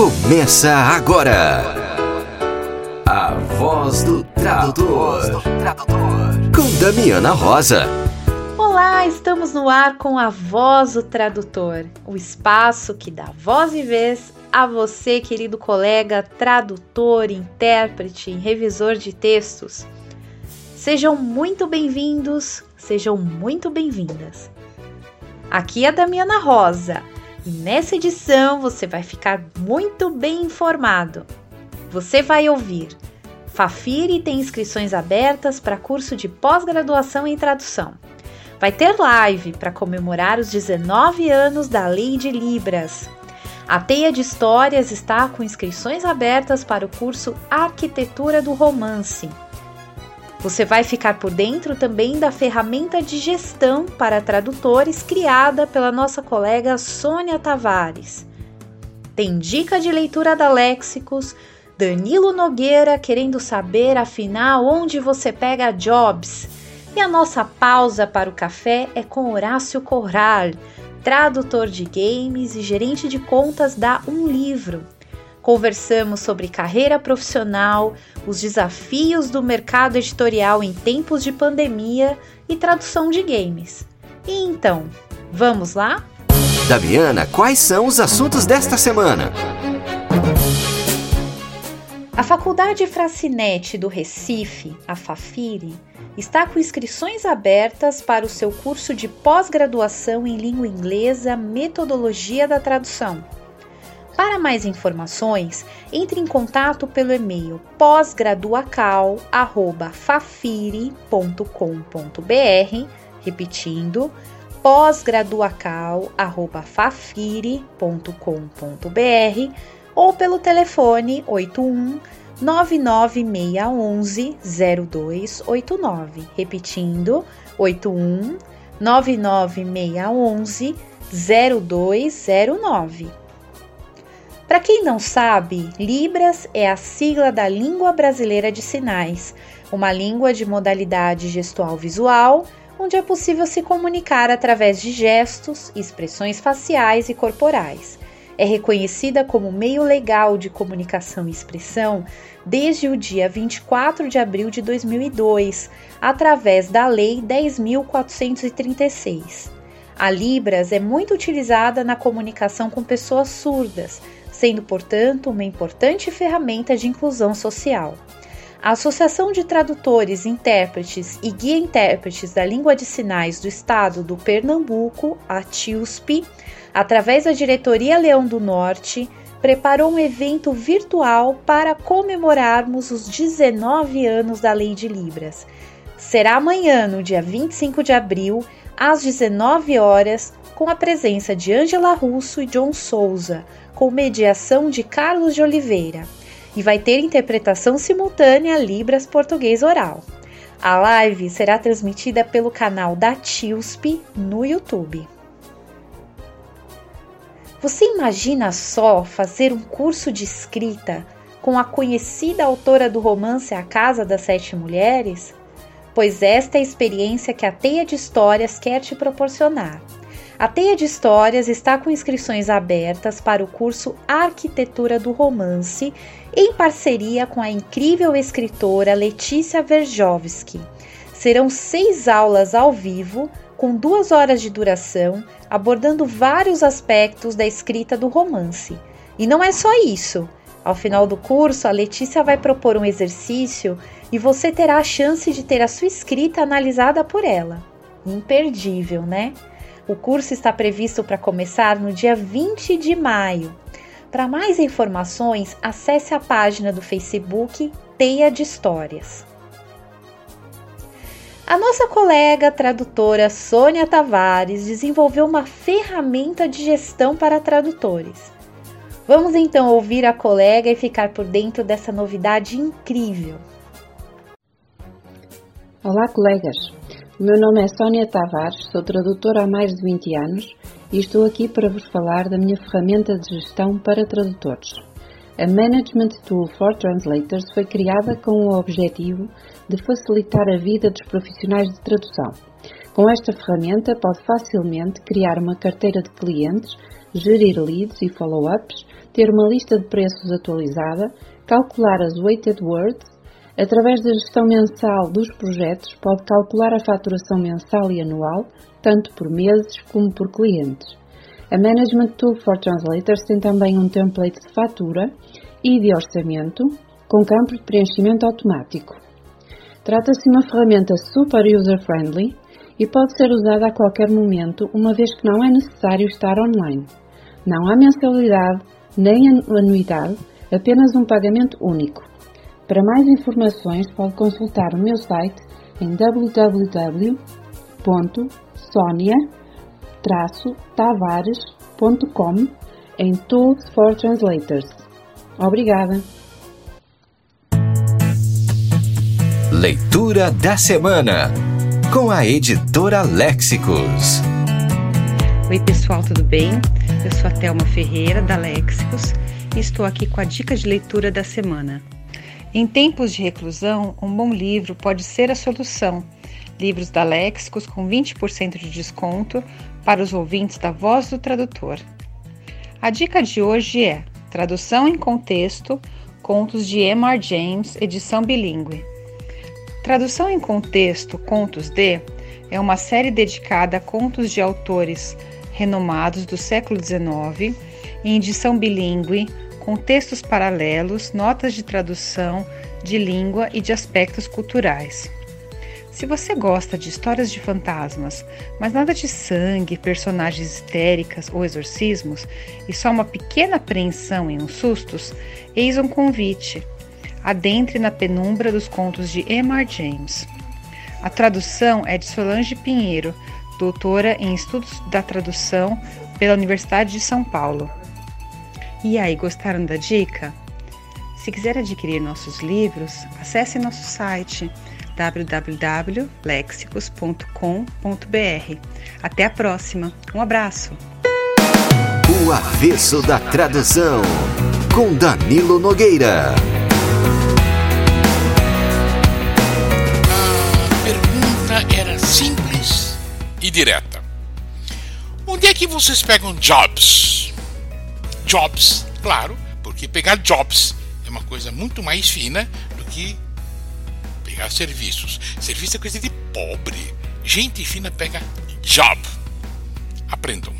Começa agora. A voz do tradutor. Com Damiana Rosa. Olá, estamos no ar com a Voz do Tradutor, o espaço que dá voz e vez a você, querido colega, tradutor, intérprete, revisor de textos. Sejam muito bem-vindos, sejam muito bem-vindas. Aqui é a Damiana Rosa e nessa edição você vai ficar muito bem informado. Você vai ouvir Fafiri tem inscrições abertas para curso de pós-graduação em tradução. Vai ter live para comemorar os 19 anos da Lei de Libras. A Teia de Histórias está com inscrições abertas para o curso Arquitetura do Romance. Você vai ficar por dentro também da ferramenta de gestão para tradutores criada pela nossa colega Sônia Tavares. Tem dica de leitura da Léxicos, Danilo Nogueira querendo saber afinal onde você pega jobs. E a nossa pausa para o café é com Horácio Corral, tradutor de games e gerente de contas da Um Livro. Conversamos sobre carreira profissional, os desafios do mercado editorial em tempos de pandemia e tradução de games. E então, vamos lá? Damiana, quais são os assuntos desta semana? A Faculdade Fracinete do Recife, a Fafiri, está com inscrições abertas para o seu curso de pós-graduação em língua inglesa Metodologia da Tradução para mais informações, entre em contato pelo e-mail pós-graduacal@fafiri.com.br, repetindo, pós-graduacal@fafiri.com.br ou pelo telefone 81 99611 0289, repetindo, 81 99611 0209. Para quem não sabe, Libras é a sigla da Língua Brasileira de Sinais, uma língua de modalidade gestual visual, onde é possível se comunicar através de gestos, expressões faciais e corporais. É reconhecida como meio legal de comunicação e expressão desde o dia 24 de abril de 2002, através da Lei 10.436. A Libras é muito utilizada na comunicação com pessoas surdas, sendo, portanto, uma importante ferramenta de inclusão social. A Associação de Tradutores, Intérpretes e Guia Intérpretes da Língua de Sinais do Estado do Pernambuco, a TIUSP, através da Diretoria Leão do Norte, preparou um evento virtual para comemorarmos os 19 anos da Lei de Libras. Será amanhã, no dia 25 de abril, às 19 horas, com a presença de Angela Russo e John Souza, com mediação de Carlos de Oliveira, e vai ter interpretação simultânea Libras Português Oral. A live será transmitida pelo canal da TIUSP no YouTube. Você imagina só fazer um curso de escrita com a conhecida autora do romance A Casa das Sete Mulheres? Pois esta é a experiência que a Teia de Histórias quer te proporcionar. A Teia de Histórias está com inscrições abertas para o curso Arquitetura do Romance, em parceria com a incrível escritora Letícia Verjovski. Serão seis aulas ao vivo, com duas horas de duração, abordando vários aspectos da escrita do romance. E não é só isso. Ao final do curso, a Letícia vai propor um exercício e você terá a chance de ter a sua escrita analisada por ela. Imperdível, né? O curso está previsto para começar no dia 20 de maio. Para mais informações, acesse a página do Facebook Teia de Histórias. A nossa colega tradutora Sônia Tavares desenvolveu uma ferramenta de gestão para tradutores. Vamos então ouvir a colega e ficar por dentro dessa novidade incrível. Olá, colegas! O meu nome é Sónia Tavares, sou tradutora há mais de 20 anos e estou aqui para vos falar da minha ferramenta de gestão para tradutores. A Management Tool for Translators foi criada com o objetivo de facilitar a vida dos profissionais de tradução. Com esta ferramenta, pode facilmente criar uma carteira de clientes, gerir leads e follow-ups, ter uma lista de preços atualizada, calcular as weighted words. Através da gestão mensal dos projetos, pode calcular a faturação mensal e anual, tanto por meses como por clientes. A Management Tool for Translators tem também um template de fatura e de orçamento, com campo de preenchimento automático. Trata-se de uma ferramenta super user-friendly e pode ser usada a qualquer momento, uma vez que não é necessário estar online. Não há mensalidade nem anuidade, apenas um pagamento único. Para mais informações, pode consultar o meu site em www.sonia-tavares.com em Tools for Translators. Obrigada! Leitura da Semana com a editora Léxicos. Oi, pessoal, tudo bem? Eu sou a Thelma Ferreira, da Léxicos, e estou aqui com a dica de leitura da semana. Em tempos de reclusão, um bom livro pode ser a solução. Livros da Léxicos com 20% de desconto para os ouvintes da Voz do Tradutor. A dica de hoje é Tradução em Contexto, Contos de M.R. James, edição bilíngue. Tradução em Contexto Contos de é uma série dedicada a contos de autores renomados do século XIX, em edição bilíngue, com textos paralelos, notas de tradução, de língua e de aspectos culturais. Se você gosta de histórias de fantasmas, mas nada de sangue, personagens histéricas ou exorcismos, e só uma pequena apreensão e uns sustos, eis um convite adentre na penumbra dos contos de M.R. James. A tradução é de Solange Pinheiro, doutora em Estudos da Tradução pela Universidade de São Paulo. E aí, gostaram da dica? Se quiser adquirir nossos livros, acesse nosso site www.lexicos.com.br. Até a próxima. Um abraço. O avesso da tradução com Danilo Nogueira. era simples e direta. Onde é que vocês pegam jobs? Jobs, claro, porque pegar jobs é uma coisa muito mais fina do que pegar serviços. Serviço é coisa de pobre. Gente fina pega job. Aprendam.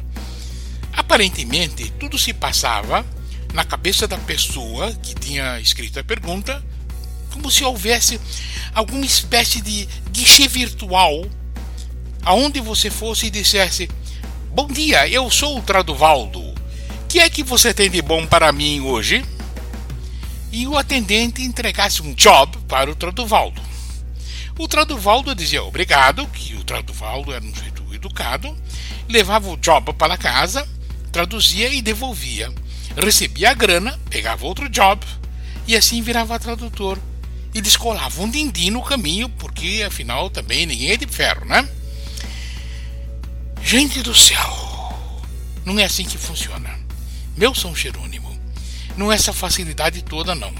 Aparentemente, tudo se passava na cabeça da pessoa que tinha escrito a pergunta, como se houvesse alguma espécie de guichê virtual aonde você fosse e dissesse: Bom dia, eu sou o Traduvaldo. Que é que você tem de bom para mim hoje? E o atendente entregasse um job para o Traduvaldo. O Traduvaldo dizia obrigado, que o Traduvaldo era um jeito educado, levava o job para casa, traduzia e devolvia. Recebia a grana, pegava outro job e assim virava tradutor e descolava um dindim no caminho, porque afinal também ninguém é de ferro, né? Gente do céu, não é assim que funciona. Meu São Jerônimo, não é essa facilidade toda, não.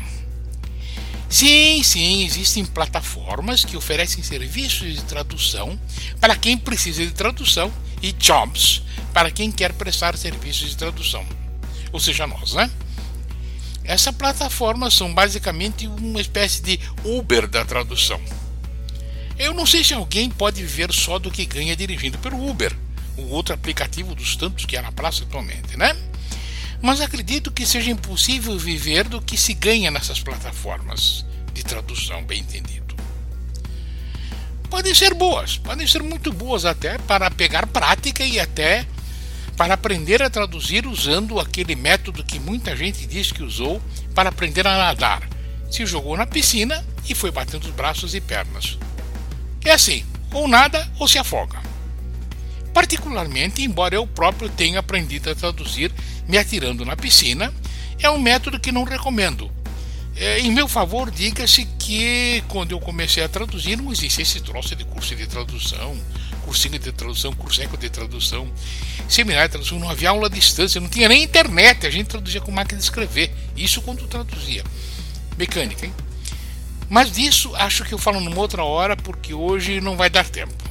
Sim, sim, existem plataformas que oferecem serviços de tradução para quem precisa de tradução e jobs para quem quer prestar serviços de tradução. Ou seja, nós, né? Essa plataforma são basicamente uma espécie de Uber da tradução. Eu não sei se alguém pode viver só do que ganha dirigindo pelo Uber, o outro aplicativo dos tantos que há na praça atualmente, né? Mas acredito que seja impossível viver do que se ganha nessas plataformas de tradução, bem entendido. Podem ser boas, podem ser muito boas até para pegar prática e até para aprender a traduzir usando aquele método que muita gente diz que usou para aprender a nadar. Se jogou na piscina e foi batendo os braços e pernas. É assim, ou nada ou se afoga. Particularmente, embora eu próprio tenha aprendido a traduzir me atirando na piscina, é um método que não recomendo. É, em meu favor, diga-se que quando eu comecei a traduzir não existia esse troço de curso de tradução, cursinho de tradução, curseco de tradução, seminário de tradução, não havia aula à distância, não tinha nem internet, a gente traduzia com máquina de escrever. Isso quando traduzia. Mecânica, hein? Mas disso acho que eu falo numa outra hora, porque hoje não vai dar tempo.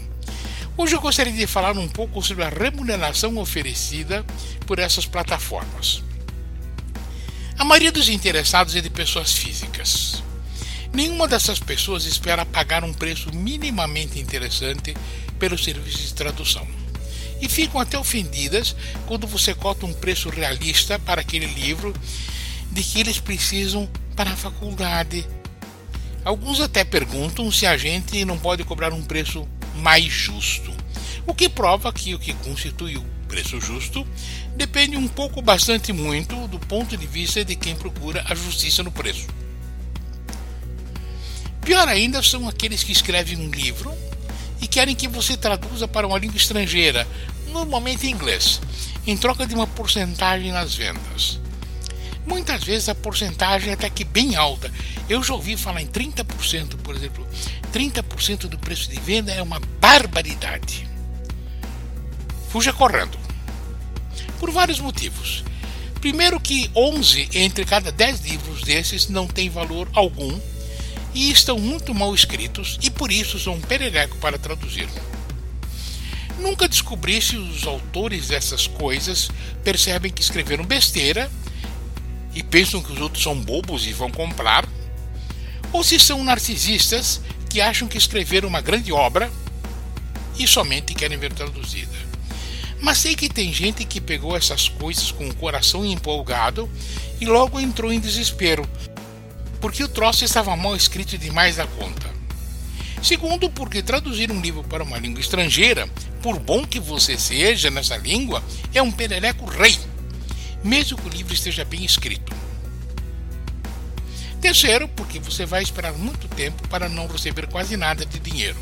Hoje eu gostaria de falar um pouco sobre a remuneração oferecida por essas plataformas. A maioria dos interessados é de pessoas físicas. Nenhuma dessas pessoas espera pagar um preço minimamente interessante pelo serviço de tradução. E ficam até ofendidas quando você cota um preço realista para aquele livro de que eles precisam para a faculdade. Alguns até perguntam se a gente não pode cobrar um preço mais justo, o que prova que o que constitui o preço justo depende um pouco, bastante muito, do ponto de vista de quem procura a justiça no preço. Pior ainda são aqueles que escrevem um livro e querem que você traduza para uma língua estrangeira, normalmente em inglês, em troca de uma porcentagem nas vendas. Muitas vezes a porcentagem é até que bem alta. Eu já ouvi falar em 30%, por exemplo. 30% do preço de venda é uma barbaridade. Fuja correndo. Por vários motivos. Primeiro que 11 entre cada 10 livros desses não têm valor algum e estão muito mal escritos e por isso são um perereco para traduzir. Nunca descobri se os autores dessas coisas percebem que escreveram besteira e pensam que os outros são bobos e vão comprar, ou se são narcisistas que acham que escreveram uma grande obra e somente querem ver traduzida. Mas sei que tem gente que pegou essas coisas com o coração empolgado e logo entrou em desespero, porque o troço estava mal escrito demais da conta. Segundo, porque traduzir um livro para uma língua estrangeira, por bom que você seja nessa língua, é um perereco rei, mesmo que o livro esteja bem escrito. Terceiro, porque você vai esperar muito tempo para não receber quase nada de dinheiro.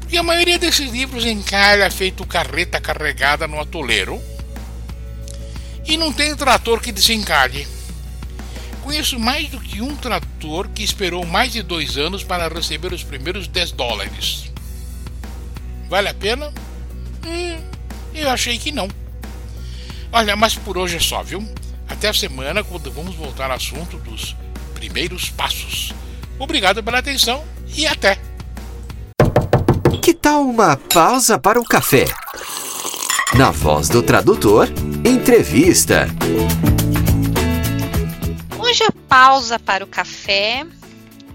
Porque a maioria desses livros encalha feito carreta carregada no atoleiro e não tem trator que desencalhe. Conheço mais do que um trator que esperou mais de dois anos para receber os primeiros 10 dólares. Vale a pena? Hum, eu achei que não. Olha, mas por hoje é só, viu? Até a semana, quando vamos voltar ao assunto dos primeiros passos. Obrigado pela atenção e até! Que tal uma pausa para o café? Na voz do tradutor, entrevista. Hoje a pausa para o café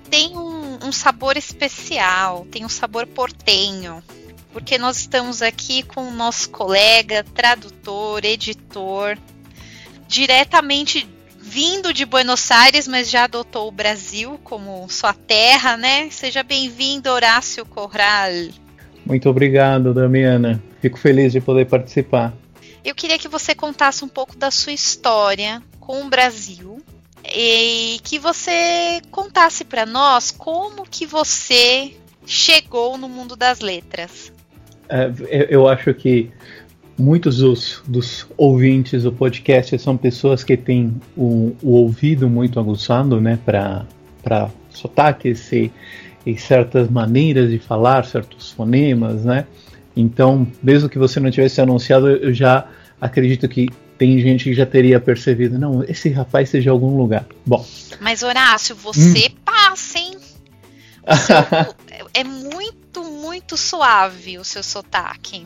tem um, um sabor especial, tem um sabor portenho, porque nós estamos aqui com o nosso colega, tradutor, editor, diretamente vindo de Buenos Aires, mas já adotou o Brasil como sua terra, né? Seja bem-vindo, Horácio Corral. Muito obrigado, Damiana. Fico feliz de poder participar. Eu queria que você contasse um pouco da sua história com o Brasil, e que você contasse para nós como que você chegou no mundo das letras. É, eu acho que muitos dos, dos, ouvintes do podcast são pessoas que têm o, o ouvido muito aguçado, né, para sotaques e, e certas maneiras de falar, certos fonemas, né. Então, mesmo que você não tivesse anunciado, eu já acredito que tem gente que já teria percebido, não, esse rapaz seja algum lugar. Bom. Mas Horácio, você hum. passa, hein? Seu, é muito, muito suave o seu sotaque.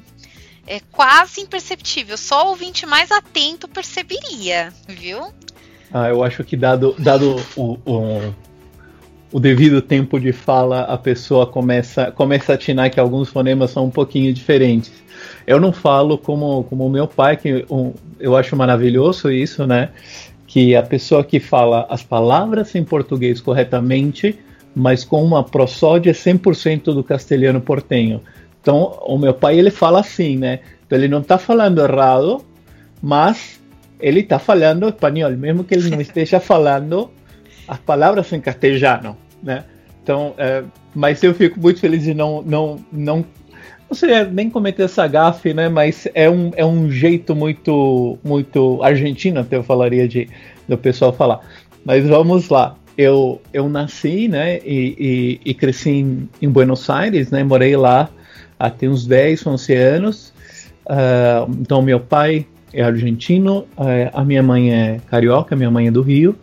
É quase imperceptível. Só o ouvinte mais atento perceberia, viu? Ah, eu acho que dado, dado o, o, o devido tempo de fala, a pessoa começa, começa a atinar que alguns fonemas são um pouquinho diferentes. Eu não falo como como meu pai, que um, eu acho maravilhoso isso, né? Que a pessoa que fala as palavras em português corretamente, mas com uma prosódia 100% do castelhano portenho. Então, o meu pai ele fala assim, né? Então ele não está falando errado, mas ele está falando espanhol, mesmo que ele não esteja falando as palavras em castelhano, né? Então, é, mas eu fico muito feliz de não, não, não não seria nem cometer essa gafe, né? Mas é um, é um jeito muito muito argentino, até eu falaria de do pessoal falar. Mas vamos lá. Eu, eu nasci, né? E, e, e cresci em, em, Buenos Aires, né? Morei lá até uns 10, 11 anos. Uh, então, meu pai é argentino, uh, a minha mãe é carioca, minha mãe é do Rio.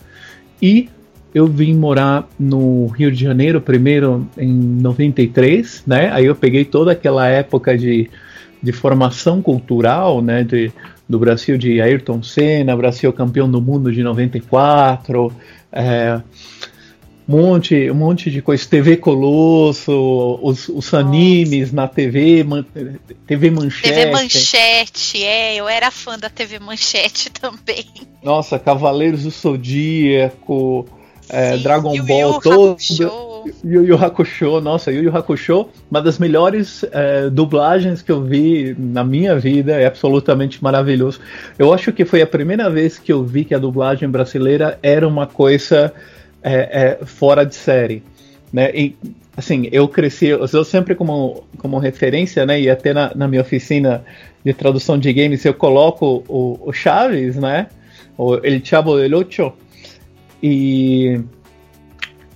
E eu vim morar no Rio de Janeiro primeiro em 93, né? Aí eu peguei toda aquela época de, de formação cultural, né? De, do Brasil de Ayrton Senna, Brasil campeão do mundo de 94, é, monte, um monte de coisa, TV Colosso, os, os animes na TV, man, TV Manchete. TV Manchete, é, eu era fã da TV Manchete também. Nossa, Cavaleiros do Zodíaco, é, Dragon Yu Ball, Yu todo. Yu Yu Hakusho, nossa, Yu Yu Hakusho, uma das melhores é, dublagens que eu vi na minha vida, é absolutamente maravilhoso. Eu acho que foi a primeira vez que eu vi que a dublagem brasileira era uma coisa é, é, fora de série, né? E assim, eu cresci, eu sempre como, como referência, né? E até na, na minha oficina de tradução de games eu coloco o, o Chaves, né? O El Chavo del Ocho e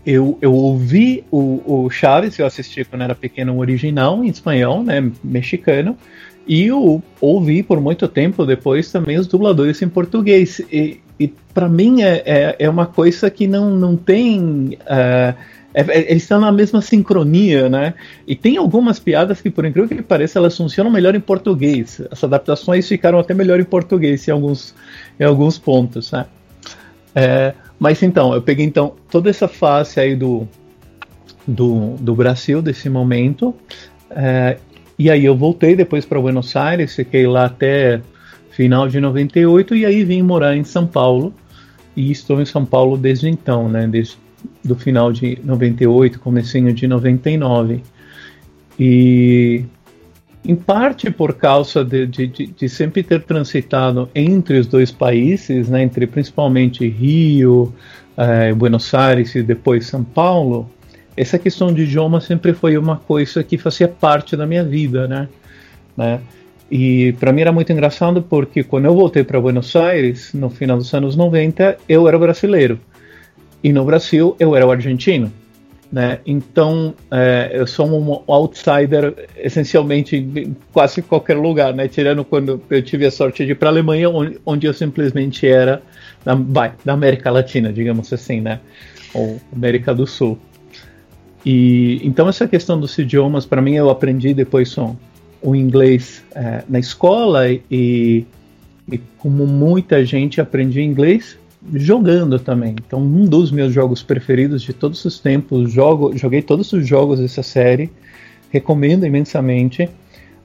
eu, eu ouvi o, o Chaves, eu assisti quando era pequeno, o original em espanhol, né, mexicano, e eu ouvi por muito tempo depois também os dubladores em português. E, e para mim é, é, é, uma coisa que não, não tem. Uh, eles estão na mesma sincronia, né? E tem algumas piadas que, por incrível que pareça, elas funcionam melhor em português. As adaptações ficaram até melhor em português em alguns, em alguns pontos, né? É, mas então, eu peguei então toda essa fase aí do, do, do Brasil, desse momento, é, e aí eu voltei depois para Buenos Aires, fiquei lá até final de 98, e aí vim morar em São Paulo, e estou em São Paulo desde então, né, desde do final de 98, comecinho de 99. E em parte por causa de, de, de, sempre ter transitado entre os dois países, né, entre principalmente Rio, eh, Buenos Aires e depois São Paulo, essa questão de idioma sempre foi uma coisa que fazia parte da minha vida, né? né? E para mim era muito engraçado porque quando eu voltei para Buenos Aires, no final dos anos 90, eu era brasileiro. E no Brasil, eu era o argentino. Né? Então, é, eu sou um outsider essencialmente em quase qualquer lugar, né? tirando quando eu tive a sorte de ir para a Alemanha, onde, onde, eu simplesmente era da, da, América Latina, digamos assim, né? ou América do Sul. E então essa questão dos idiomas, para mim, eu aprendi depois o inglês é, na escola e, e como muita gente aprendi inglês jogando também. Então, um dos meus jogos preferidos de todos os tempos, jogo, joguei todos os jogos dessa série, recomendo imensamente.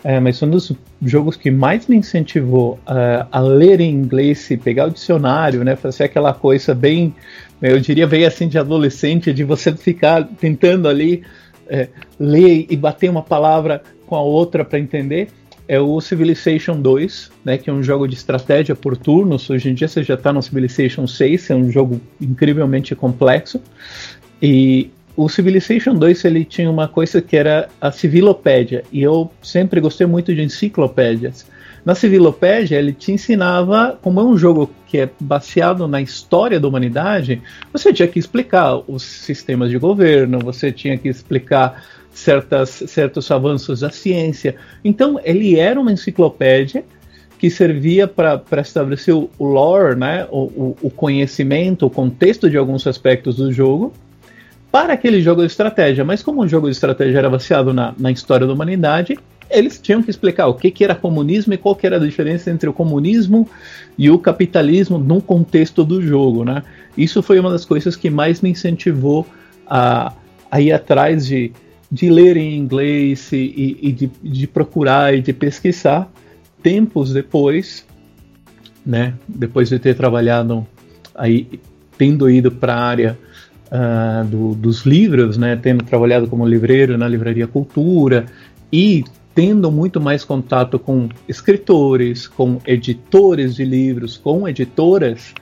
É, mas um dos jogos que mais me incentivou uh, a ler em inglês e pegar o dicionário, né, fazer aquela coisa bem, eu diria bem assim de adolescente, de você ficar tentando ali é, ler e bater uma palavra com a outra para entender é o Civilization 2, né, que é um jogo de estratégia por turnos. Hoje em dia você já está no Civilization 6, é um jogo incrivelmente complexo. E o Civilization 2 ele tinha uma coisa que era a civilopédia, e eu sempre gostei muito de enciclopédias. Na civilopédia ele te ensinava, como é um jogo que é baseado na história da humanidade, você tinha que explicar os sistemas de governo, você tinha que explicar certas, certos avanços da ciência. Então, ele era uma enciclopédia que servia para estabelecer o, lore, né, o, o, conhecimento, o contexto de alguns aspectos do jogo, para aquele jogo de estratégia. Mas como o jogo de estratégia era baseado na, na história da humanidade, eles tinham que explicar o que, que era comunismo e qual que era a diferença entre o comunismo e o capitalismo no contexto do jogo. Né? Isso foi uma das coisas que mais me incentivou a, a ir atrás de, de ler em inglês e, e de, de, procurar e de pesquisar. Tempos depois, né, depois de ter trabalhado aí, tendo ido para a área uh, do, dos livros, né, tendo trabalhado como livreiro na Livraria Cultura e tendo muito mais contato com escritores, com editores de livros, com editoras,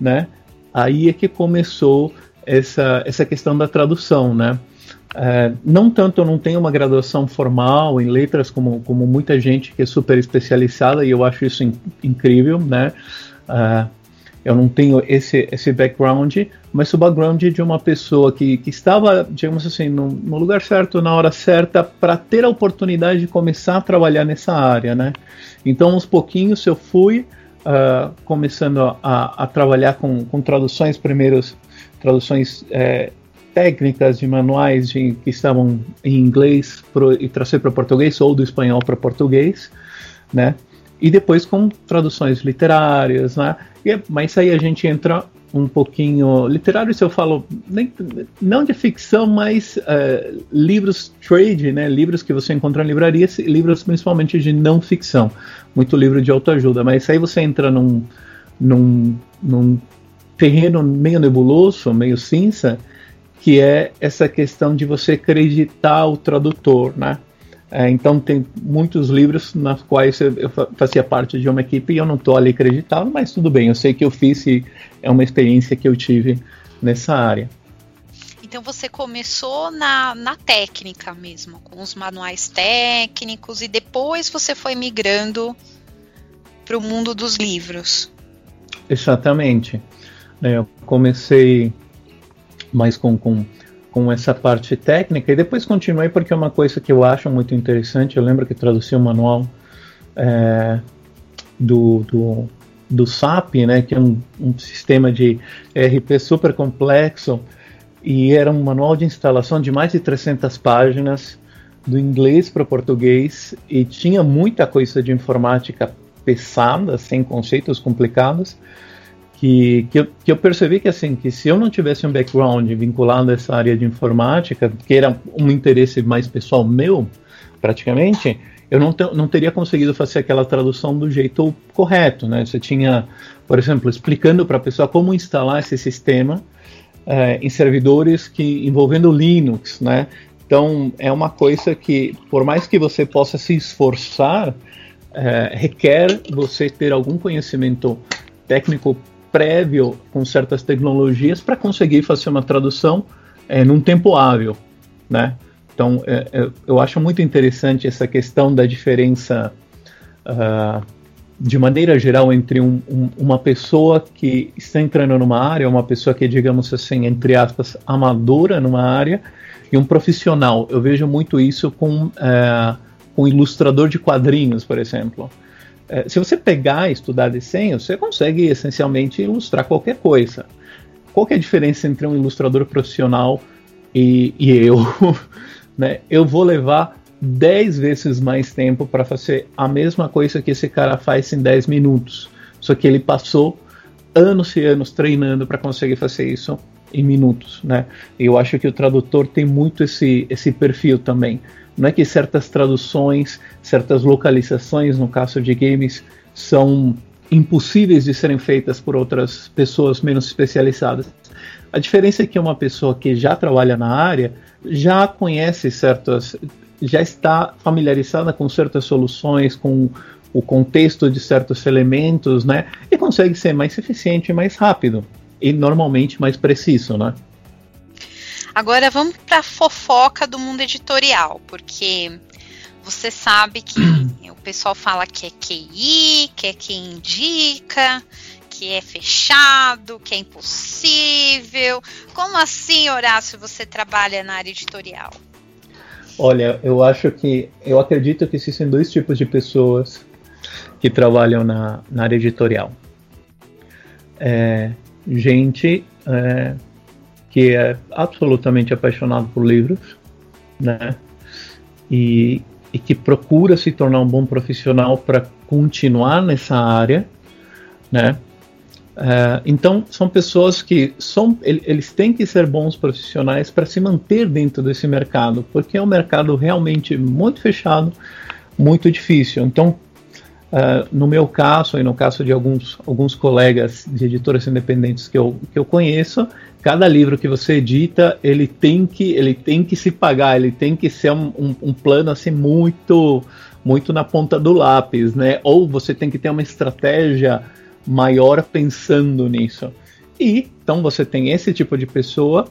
né, aí é que começou essa, essa questão da tradução, né? É, não tanto eu não tenho uma graduação formal em letras como, como muita gente que é super especializada e eu acho isso in, incrível, né? Uh, eu não tenho esse, esse background, mas o background de uma pessoa que, que estava, digamos assim, no, no lugar certo, na hora certa, para ter a oportunidade de começar a trabalhar nessa área, né? Então, aos pouquinhos eu fui uh, começando a, a, trabalhar com, com traduções, primeiros traduções é, técnicas de manuais de, que estavam em inglês pro, e trazer para português ou do espanhol para português, né? E depois com traduções literárias, né? E, mas aí a gente entra um pouquinho literário, se eu falo nem, não de ficção, mas uh, livros trade, né? Livros que você encontra em livrarias, livros principalmente de não ficção, muito livro de autoajuda. Mas aí você entra num, num, num terreno meio nebuloso, meio cinza, que é essa questão de você acreditar o tradutor, né? É, então tem muitos livros nas quais eu, eu, fazia parte de uma equipe e eu não estou ali acreditado, mas tudo bem, eu sei que eu fiz e é uma experiência que eu tive nessa área. Então você começou na, na técnica mesmo, com os manuais técnicos e depois você foi migrando para o mundo dos livros. Exatamente. É, eu comecei mais com, com, com essa parte técnica. E depois continuei porque é uma coisa que eu acho muito interessante. Eu lembro que traduzi o um manual é, do, do, do SAP, né, que é um, um sistema de ERP super complexo. E era um manual de instalação de mais de 300 páginas do inglês para o português. E tinha muita coisa de informática pesada, sem conceitos complicados que, que, eu, que eu percebi que assim que se eu não tivesse um background vinculado a essa área de informática, que era um interesse mais pessoal meu, praticamente, eu não, te, não teria conseguido fazer aquela tradução do jeito correto, né? Você tinha, por exemplo, explicando para a pessoa como instalar esse sistema é, em servidores que envolvendo Linux, né? Então é uma coisa que, por mais que você possa se esforçar, é, requer você ter algum conhecimento técnico prévio com certas tecnologias para conseguir fazer uma tradução é, num tempo hábil, né? Então, é, é, eu acho muito interessante essa questão da diferença, uh, de maneira geral, entre um, um, uma pessoa que está entrando numa área, uma pessoa que, digamos assim, entre aspas, amadora numa área, e um profissional. Eu vejo muito isso com, uh, com ilustrador de quadrinhos, por exemplo. É, se você pegar e estudar desenho, você consegue essencialmente ilustrar qualquer coisa. Qual é a diferença entre um ilustrador profissional e, e eu? né? Eu vou levar 10 vezes mais tempo para fazer a mesma coisa que esse cara faz em 10 minutos. Só que ele passou anos e anos treinando para conseguir fazer isso em minutos, né? Eu acho que o tradutor tem muito esse, esse perfil também. Não é que certas traduções, certas localizações, no caso de games, são impossíveis de serem feitas por outras pessoas menos especializadas. A diferença é que uma pessoa que já trabalha na área já conhece certas, já está familiarizada com certas soluções, com o contexto de certos elementos, né? E consegue ser mais eficiente mais rápido e normalmente mais preciso, né? Agora vamos para a fofoca do mundo editorial, porque você sabe que o pessoal fala que é QI, que é quem indica, que é fechado, que é impossível. Como assim, Horácio, você trabalha na área editorial? Olha, eu acho que eu acredito que existem dois tipos de pessoas que trabalham na, na área editorial. É, gente é, que é absolutamente apaixonado por livros, né? E, e que procura se tornar um bom profissional para continuar nessa área, né? Uh, então são pessoas que são, eles têm que ser bons profissionais para se manter dentro desse mercado, porque é um mercado realmente muito fechado, muito difícil. Então Uh, no meu caso e no caso de alguns, alguns colegas de editoras independentes que eu, que eu conheço, cada livro que você edita ele tem que ele tem que se pagar, ele tem que ser um, um, um plano assim muito muito na ponta do lápis, né? Ou você tem que ter uma estratégia maior pensando nisso. E então você tem esse tipo de pessoa,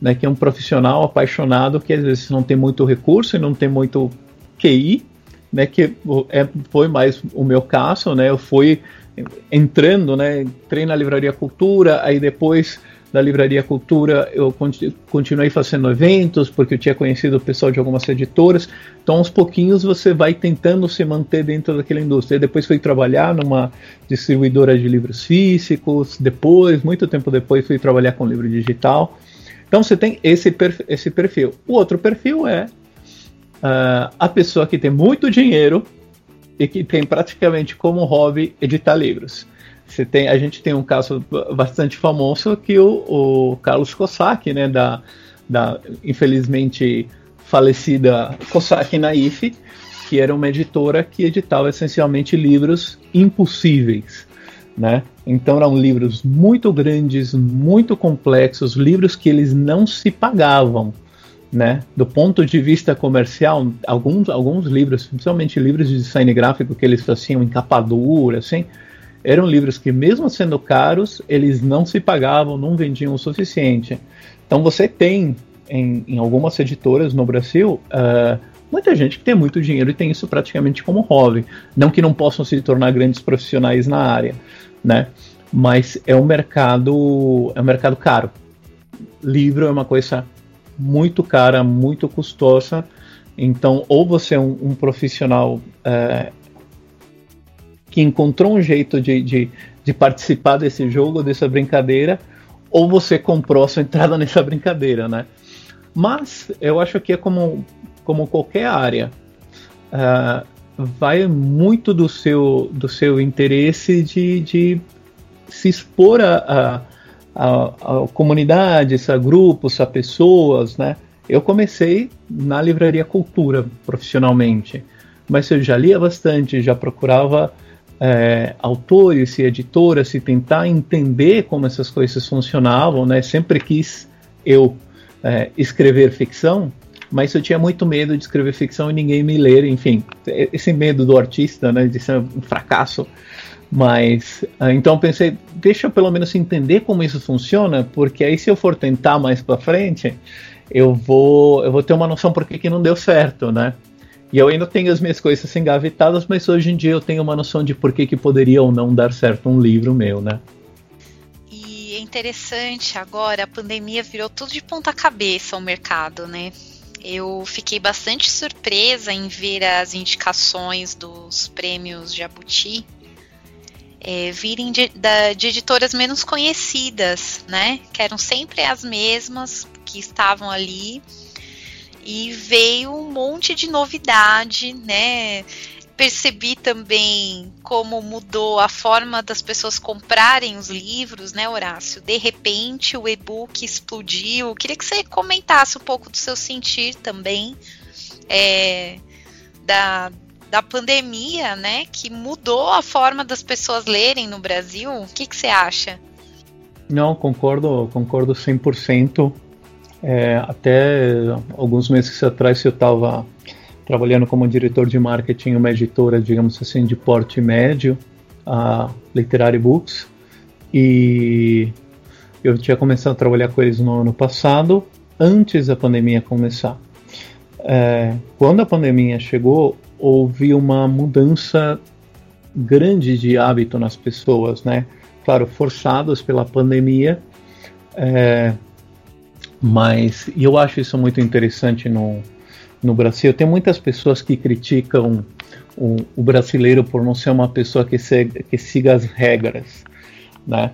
né, que é um profissional apaixonado que às vezes não tem muito recurso e não tem muito QI, né, que é, foi mais o meu caso, né, eu fui entrando, né, entrei na Livraria Cultura, aí depois da Livraria Cultura, eu continuei fazendo eventos, porque eu tinha conhecido o pessoal de algumas editoras. Então, aos pouquinhos, você vai tentando se manter dentro daquela indústria. depois fui trabalhar numa distribuidora de livros físicos. Depois, muito tempo depois, fui trabalhar com livro digital. Então, você tem esse, esse perfil. O outro perfil é uh, a pessoa que tem muito dinheiro e que tem praticamente como hobby editar livros. Você tem, a gente tem um caso bastante famoso que o, o Carlos Cossack, né, da, da infelizmente falecida Cossack Naif, que era uma editora que editava essencialmente livros impossíveis. Né? Então eram livros muito grandes, muito complexos, livros que eles não se pagavam. Né? Do ponto de vista comercial, alguns, alguns livros, principalmente livros de design gráfico que eles faziam em capa dura, assim, eram livros que, mesmo sendo caros, eles não se pagavam, não vendiam o suficiente. Então você tem em, em algumas editoras no Brasil uh, muita gente que tem muito dinheiro e tem isso praticamente como hobby. Não que não possam se tornar grandes profissionais na área, né? Mas é um mercado é um mercado caro. Livro é uma coisa muito cara, muito custosa. Então, ou você é um, um profissional uh, que encontrou um jeito de, de, de participar desse jogo, dessa brincadeira, ou você comprou a sua entrada nessa brincadeira, né? Mas eu acho que é como, como qualquer área. Uh, vai muito do seu, do seu interesse de, de se expor a, a, a, a comunidades, a grupos, a pessoas, né? Eu comecei na livraria Cultura profissionalmente, mas eu já lia bastante, já procurava é, autores e editoras e tentar entender como essas coisas funcionavam, né? Sempre quis eu é, escrever ficção, mas eu tinha muito medo de escrever ficção e ninguém me ler, enfim, esse medo do artista, né, de ser um fracasso. Mas é, então pensei, deixa eu pelo menos entender como isso funciona, porque aí se eu for tentar mais para frente, eu vou eu vou ter uma noção por que, que não deu certo, né? E eu ainda tenho as minhas coisas engavetadas, mas hoje em dia eu tenho uma noção de por que, que poderia ou não dar certo um livro meu, né? E é interessante agora, a pandemia virou tudo de ponta cabeça o mercado, né? Eu fiquei bastante surpresa em ver as indicações dos prêmios Jabuti é, virem de, da, de editoras menos conhecidas, né? Que eram sempre as mesmas que estavam ali e veio um monte de novidade, né? Percebi também como mudou a forma das pessoas comprarem os livros, né, Horácio? De repente o e-book explodiu. Queria que você comentasse um pouco do seu sentir também é, da, da pandemia, né? Que mudou a forma das pessoas lerem no Brasil. O que, que você acha? Não, concordo, concordo 100%. É, até alguns meses atrás eu estava trabalhando como diretor de marketing uma editora, digamos assim, de porte médio, a Literary Books, e eu tinha começado a trabalhar com eles no ano passado, antes da pandemia começar. É, quando a pandemia chegou, houve uma mudança grande de hábito nas pessoas, né? Claro, forçados pela pandemia, é, mas eu acho isso muito interessante no, no Brasil. Tem muitas pessoas que criticam o, o brasileiro por não ser uma pessoa que, segue, que siga as regras, né?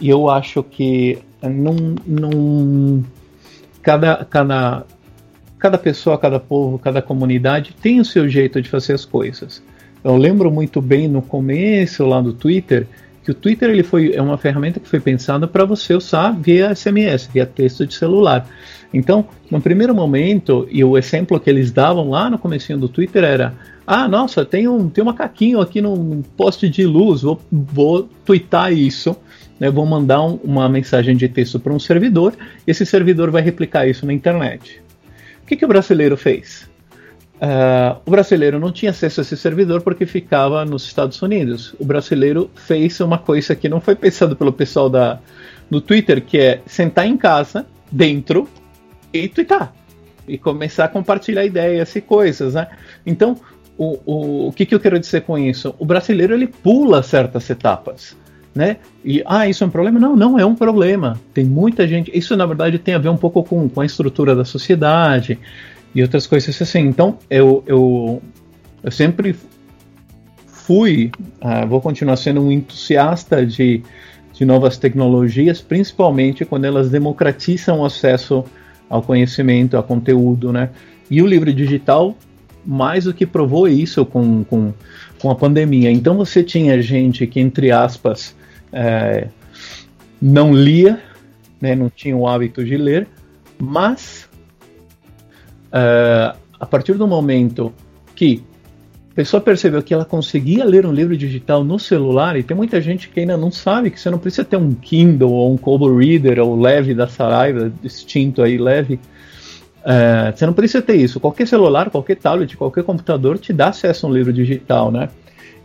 E eu acho que não, não cada, cada, cada pessoa, cada povo, cada comunidade tem o seu jeito de fazer as coisas. Eu lembro muito bem no começo lá do Twitter que o Twitter ele foi, é uma ferramenta que foi pensada para você usar via SMS, via texto de celular. Então, no primeiro momento, e o exemplo que eles davam lá no começo do Twitter era ah, nossa, tem um, tem um macaquinho aqui no poste de luz, vou, vou twittar isso, né, vou mandar um, uma mensagem de texto para um servidor, esse servidor vai replicar isso na internet. O que, que o brasileiro fez? Uh, o brasileiro não tinha acesso a esse servidor porque ficava nos Estados Unidos. O brasileiro fez uma coisa que não foi pensado pelo pessoal da, do Twitter, que é sentar em casa, dentro, e twittar. E começar a compartilhar ideias e coisas, né? Então, o, o, o que, que eu quero dizer com isso? O brasileiro, ele pula certas etapas. Né? E ah, isso é um problema? Não, não é um problema. Tem muita gente. Isso na verdade tem a ver um pouco com, com a estrutura da sociedade e outras coisas assim. Então eu, eu, eu sempre fui, uh, vou continuar sendo um entusiasta de, de novas tecnologias, principalmente quando elas democratizam o acesso ao conhecimento, ao conteúdo, né? E o livro digital mais do que provou isso com, com, com a pandemia. Então você tinha gente que, entre aspas, é, não lia, né, não tinha o hábito de ler, mas é, a partir do momento que a pessoa percebeu que ela conseguia ler um livro digital no celular, e tem muita gente que ainda não sabe que você não precisa ter um Kindle ou um Kobo Reader ou leve da Saraiva, distinto aí, leve. É, você não precisa ter isso. Qualquer celular, qualquer tablet, qualquer computador te dá acesso a um livro digital, né?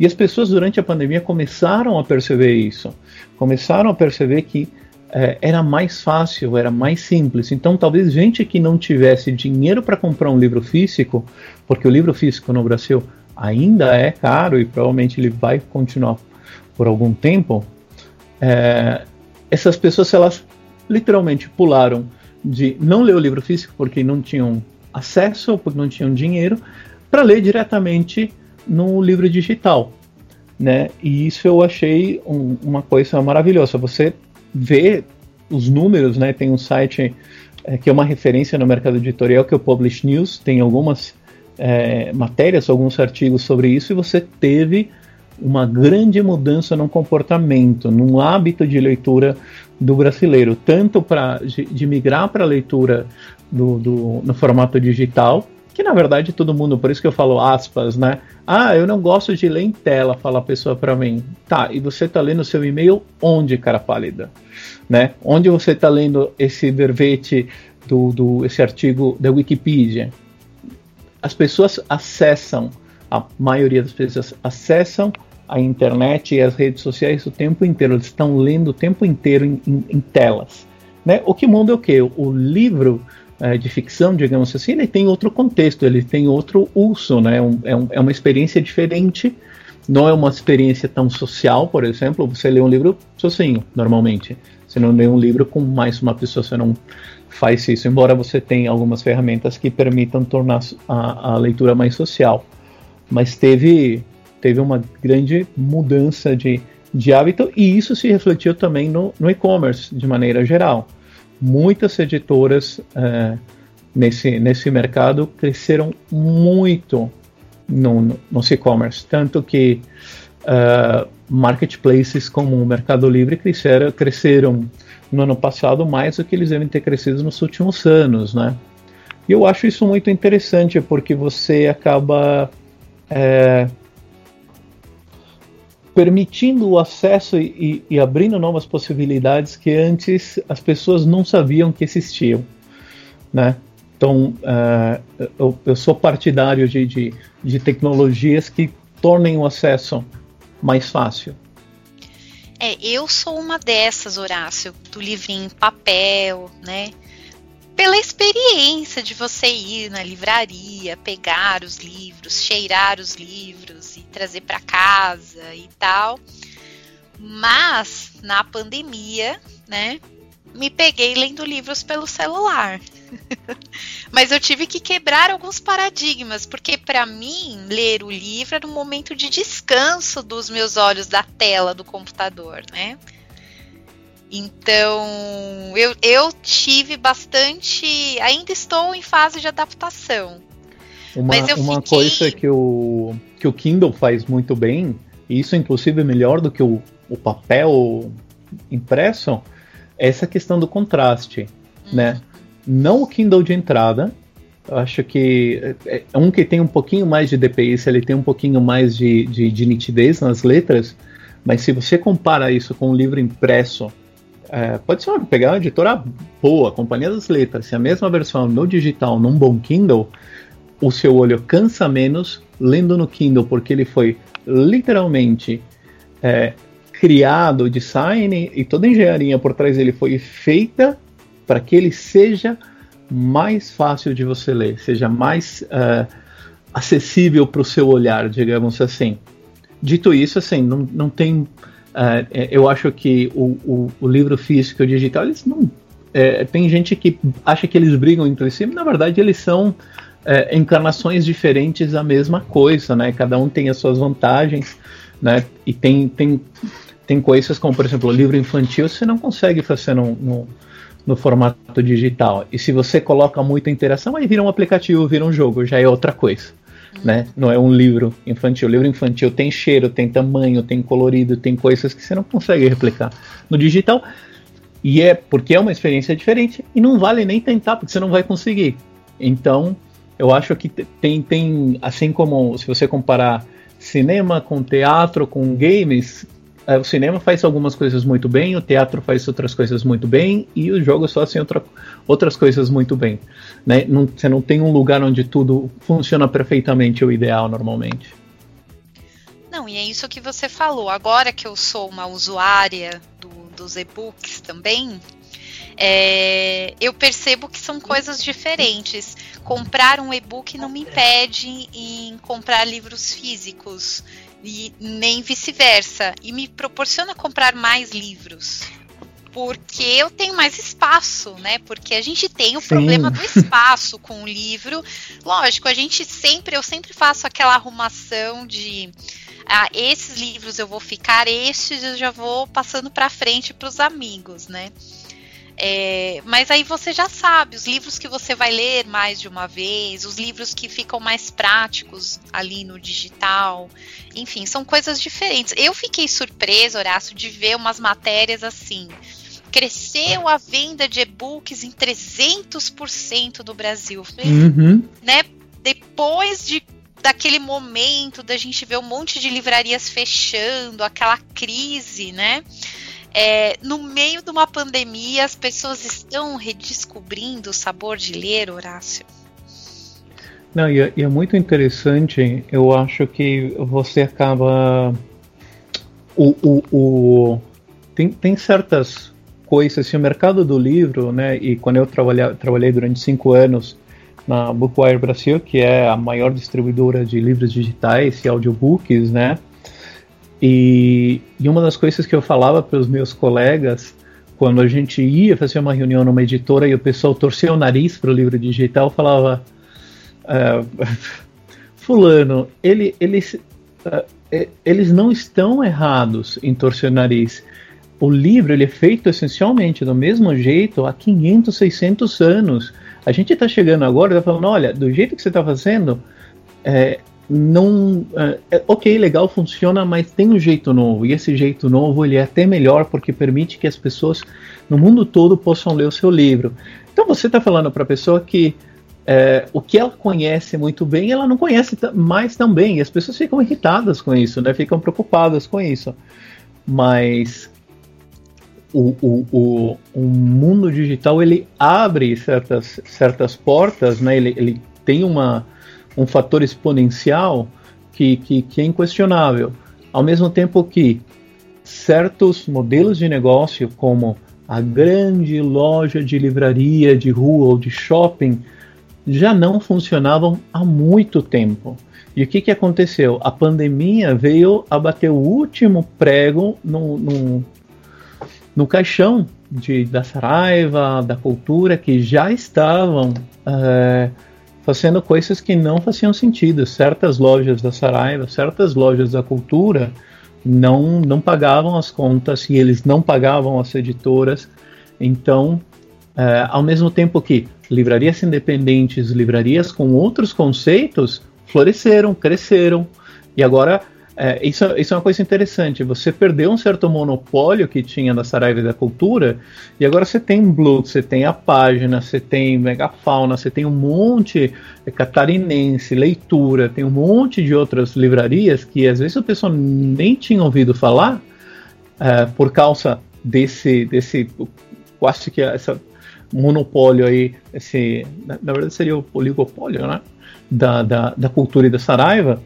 E as pessoas durante a pandemia começaram a perceber isso, começaram a perceber que é, era mais fácil, era mais simples. Então, talvez gente que não tivesse dinheiro para comprar um livro físico, porque o livro físico no Brasil ainda é caro e provavelmente ele vai continuar por algum tempo, é, essas pessoas elas literalmente pularam de não ler o livro físico porque não tinham acesso, porque não tinham dinheiro, para ler diretamente no livro digital, né? E isso eu achei um, uma coisa maravilhosa. Você vê os números, né? Tem um site é, que é uma referência no mercado editorial que é o Publish News, tem algumas é, matérias, alguns artigos sobre isso e você teve uma grande mudança no comportamento, num hábito de leitura do brasileiro, tanto para de, de, migrar para a leitura do, do, no formato digital, que na verdade todo mundo, por isso que eu falo aspas, né? Ah, eu não gosto de ler em tela, fala a pessoa para mim. Tá, e você tá lendo seu e-mail onde, cara pálida? Né? Onde você tá lendo esse verbete do, do esse artigo da Wikipedia? As pessoas acessam, a maioria das pessoas acessam a internet e as redes sociais o tempo inteiro, eles estão lendo o tempo inteiro em, em, em telas. Né? O que muda é o que? O livro é, de ficção, digamos assim, ele tem outro contexto, ele tem outro uso, né? Um, é, um, é uma experiência diferente, não é uma experiência tão social, por exemplo, você lê um livro sozinho, normalmente. Você não lê um livro com mais uma pessoa, você não faz isso, embora você tenha algumas ferramentas que permitam tornar a, a leitura mais social. Mas teve, teve uma grande mudança de, de hábito e isso se refletiu também no, no e-commerce, de maneira geral muitas editoras uh, nesse, nesse mercado cresceram muito no, no, no e-commerce, tanto que uh, marketplaces como o Mercado Livre cresceram, cresceram no ano passado mais do que eles devem ter crescido nos últimos anos, né? E eu acho isso muito interessante porque você acaba é, permitindo o acesso e, e, abrindo novas possibilidades que antes as pessoas não sabiam que existiam, né? Então, uh, eu, eu, sou partidário de, de, de, tecnologias que tornem o acesso mais fácil. É, eu sou uma dessas, Horácio, do livrinho em papel, né? Pela experiência de você ir na livraria, pegar os livros, cheirar os livros e trazer para casa e tal. Mas na pandemia, né, me peguei lendo livros pelo celular. Mas eu tive que quebrar alguns paradigmas, porque para mim ler o livro era um momento de descanso dos meus olhos da tela do computador, né? Então, eu, eu tive bastante. Ainda estou em fase de adaptação. Uma, uma fiquei... coisa que o, que o Kindle faz muito bem, e isso inclusive é melhor do que o, o papel impresso, é essa questão do contraste, hum. né? Não o Kindle de entrada, eu acho que é, é um que tem um pouquinho mais de DPI, ele tem um pouquinho mais de, de, de nitidez nas letras, mas se você compara isso com o livro impresso, é, pode ser uma, pegar uma editora boa, Companhia das Letras, se a mesma versão no digital, num bom Kindle, o seu olho cansa menos lendo no Kindle, porque ele foi literalmente é, criado, o design e toda a engenharia por trás dele foi feita para que ele seja mais fácil de você ler, seja mais uh, acessível para o seu olhar, digamos assim. Dito isso, assim, não, não tem Uh, eu acho que o, o, o, livro físico e o digital, eles não. É, tem gente que acha que eles brigam entre si, mas na verdade eles são é, encarnações diferentes da mesma coisa, né? Cada um tem as suas vantagens, né? E tem, tem, tem coisas como, por exemplo, o livro infantil você não consegue fazer no, no, no formato digital. E se você coloca muita interação, aí vira um aplicativo, vira um jogo, já é outra coisa né? Não é um livro infantil. O livro infantil tem cheiro, tem tamanho, tem colorido, tem coisas que você não consegue replicar no digital. E é porque é uma experiência diferente e não vale nem tentar, porque você não vai conseguir. Então, eu acho que tem, tem assim como se você comparar cinema com teatro, com games, o cinema faz algumas coisas muito bem, o teatro faz outras coisas muito bem e os jogos fazem outra, outras coisas muito bem. Né? Não, você não tem um lugar onde tudo funciona perfeitamente, o ideal normalmente. Não, e é isso que você falou. Agora que eu sou uma usuária do, dos e-books também, é, eu percebo que são coisas diferentes. Comprar um e-book não me impede em comprar livros físicos e nem vice-versa. E me proporciona comprar mais livros. Porque eu tenho mais espaço, né? Porque a gente tem o Sim. problema do espaço com o livro. Lógico, a gente sempre, eu sempre faço aquela arrumação de ah, esses livros eu vou ficar, estes eu já vou passando para frente para os amigos, né? É, mas aí você já sabe, os livros que você vai ler mais de uma vez, os livros que ficam mais práticos ali no digital, enfim, são coisas diferentes. Eu fiquei surpresa, Horácio, de ver umas matérias assim. Cresceu a venda de e-books em 300% do Brasil. Uhum. Né? Depois de daquele momento da gente ver um monte de livrarias fechando, aquela crise, né? É, no meio de uma pandemia, as pessoas estão redescobrindo o sabor de ler, Horácio? Não, e é, e é muito interessante. Eu acho que você acaba. O, o, o, tem, tem certas coisas. Assim, o mercado do livro, né? E quando eu trabalhei, trabalhei durante cinco anos na Bookwire Brasil, que é a maior distribuidora de livros digitais e audiobooks, né? E, e uma das coisas que eu falava para os meus colegas quando a gente ia fazer uma reunião numa editora e o pessoal torcia o nariz para o livro digital, falava: uh, Fulano, ele, eles, uh, eles não estão errados em torcer o nariz. O livro ele é feito essencialmente do mesmo jeito há 500, 600 anos. A gente está chegando agora e está falando: olha, do jeito que você está fazendo, é, não é, é, ok legal funciona mas tem um jeito novo e esse jeito novo ele é até melhor porque permite que as pessoas no mundo todo possam ler o seu livro. Então você está falando para a pessoa que é, o que ela conhece muito bem ela não conhece mais tão bem e as pessoas ficam irritadas com isso né ficam preocupadas com isso. Mas o, o, o, o mundo digital ele abre certas certas portas né ele, ele tem uma um fator exponencial que, que, que é inquestionável. Ao mesmo tempo que certos modelos de negócio, como a grande loja de livraria de rua ou de shopping, já não funcionavam há muito tempo. E o que, que aconteceu? A pandemia veio a bater o último prego no, no, no caixão de, da Saraiva, da cultura, que já estavam. É, fazendo coisas que não faziam sentido. Certas lojas da Saraiva, certas lojas da cultura não, não pagavam as contas e eles não pagavam as editoras. Então, é, ao mesmo tempo que livrarias independentes, livrarias com outros conceitos floresceram, cresceram. E agora é, isso, isso é uma coisa interessante. Você perdeu um certo monopólio que tinha da Saraiva e da Cultura, e agora você tem Blue, você tem a página, você tem Megafauna, você tem um monte é, catarinense, leitura, tem um monte de outras livrarias que às vezes o pessoal nem tinha ouvido falar é, por causa desse, desse quase que essa monopólio aí, esse, na, na verdade seria o oligopólio, né? Da, da, da cultura e da Saraiva.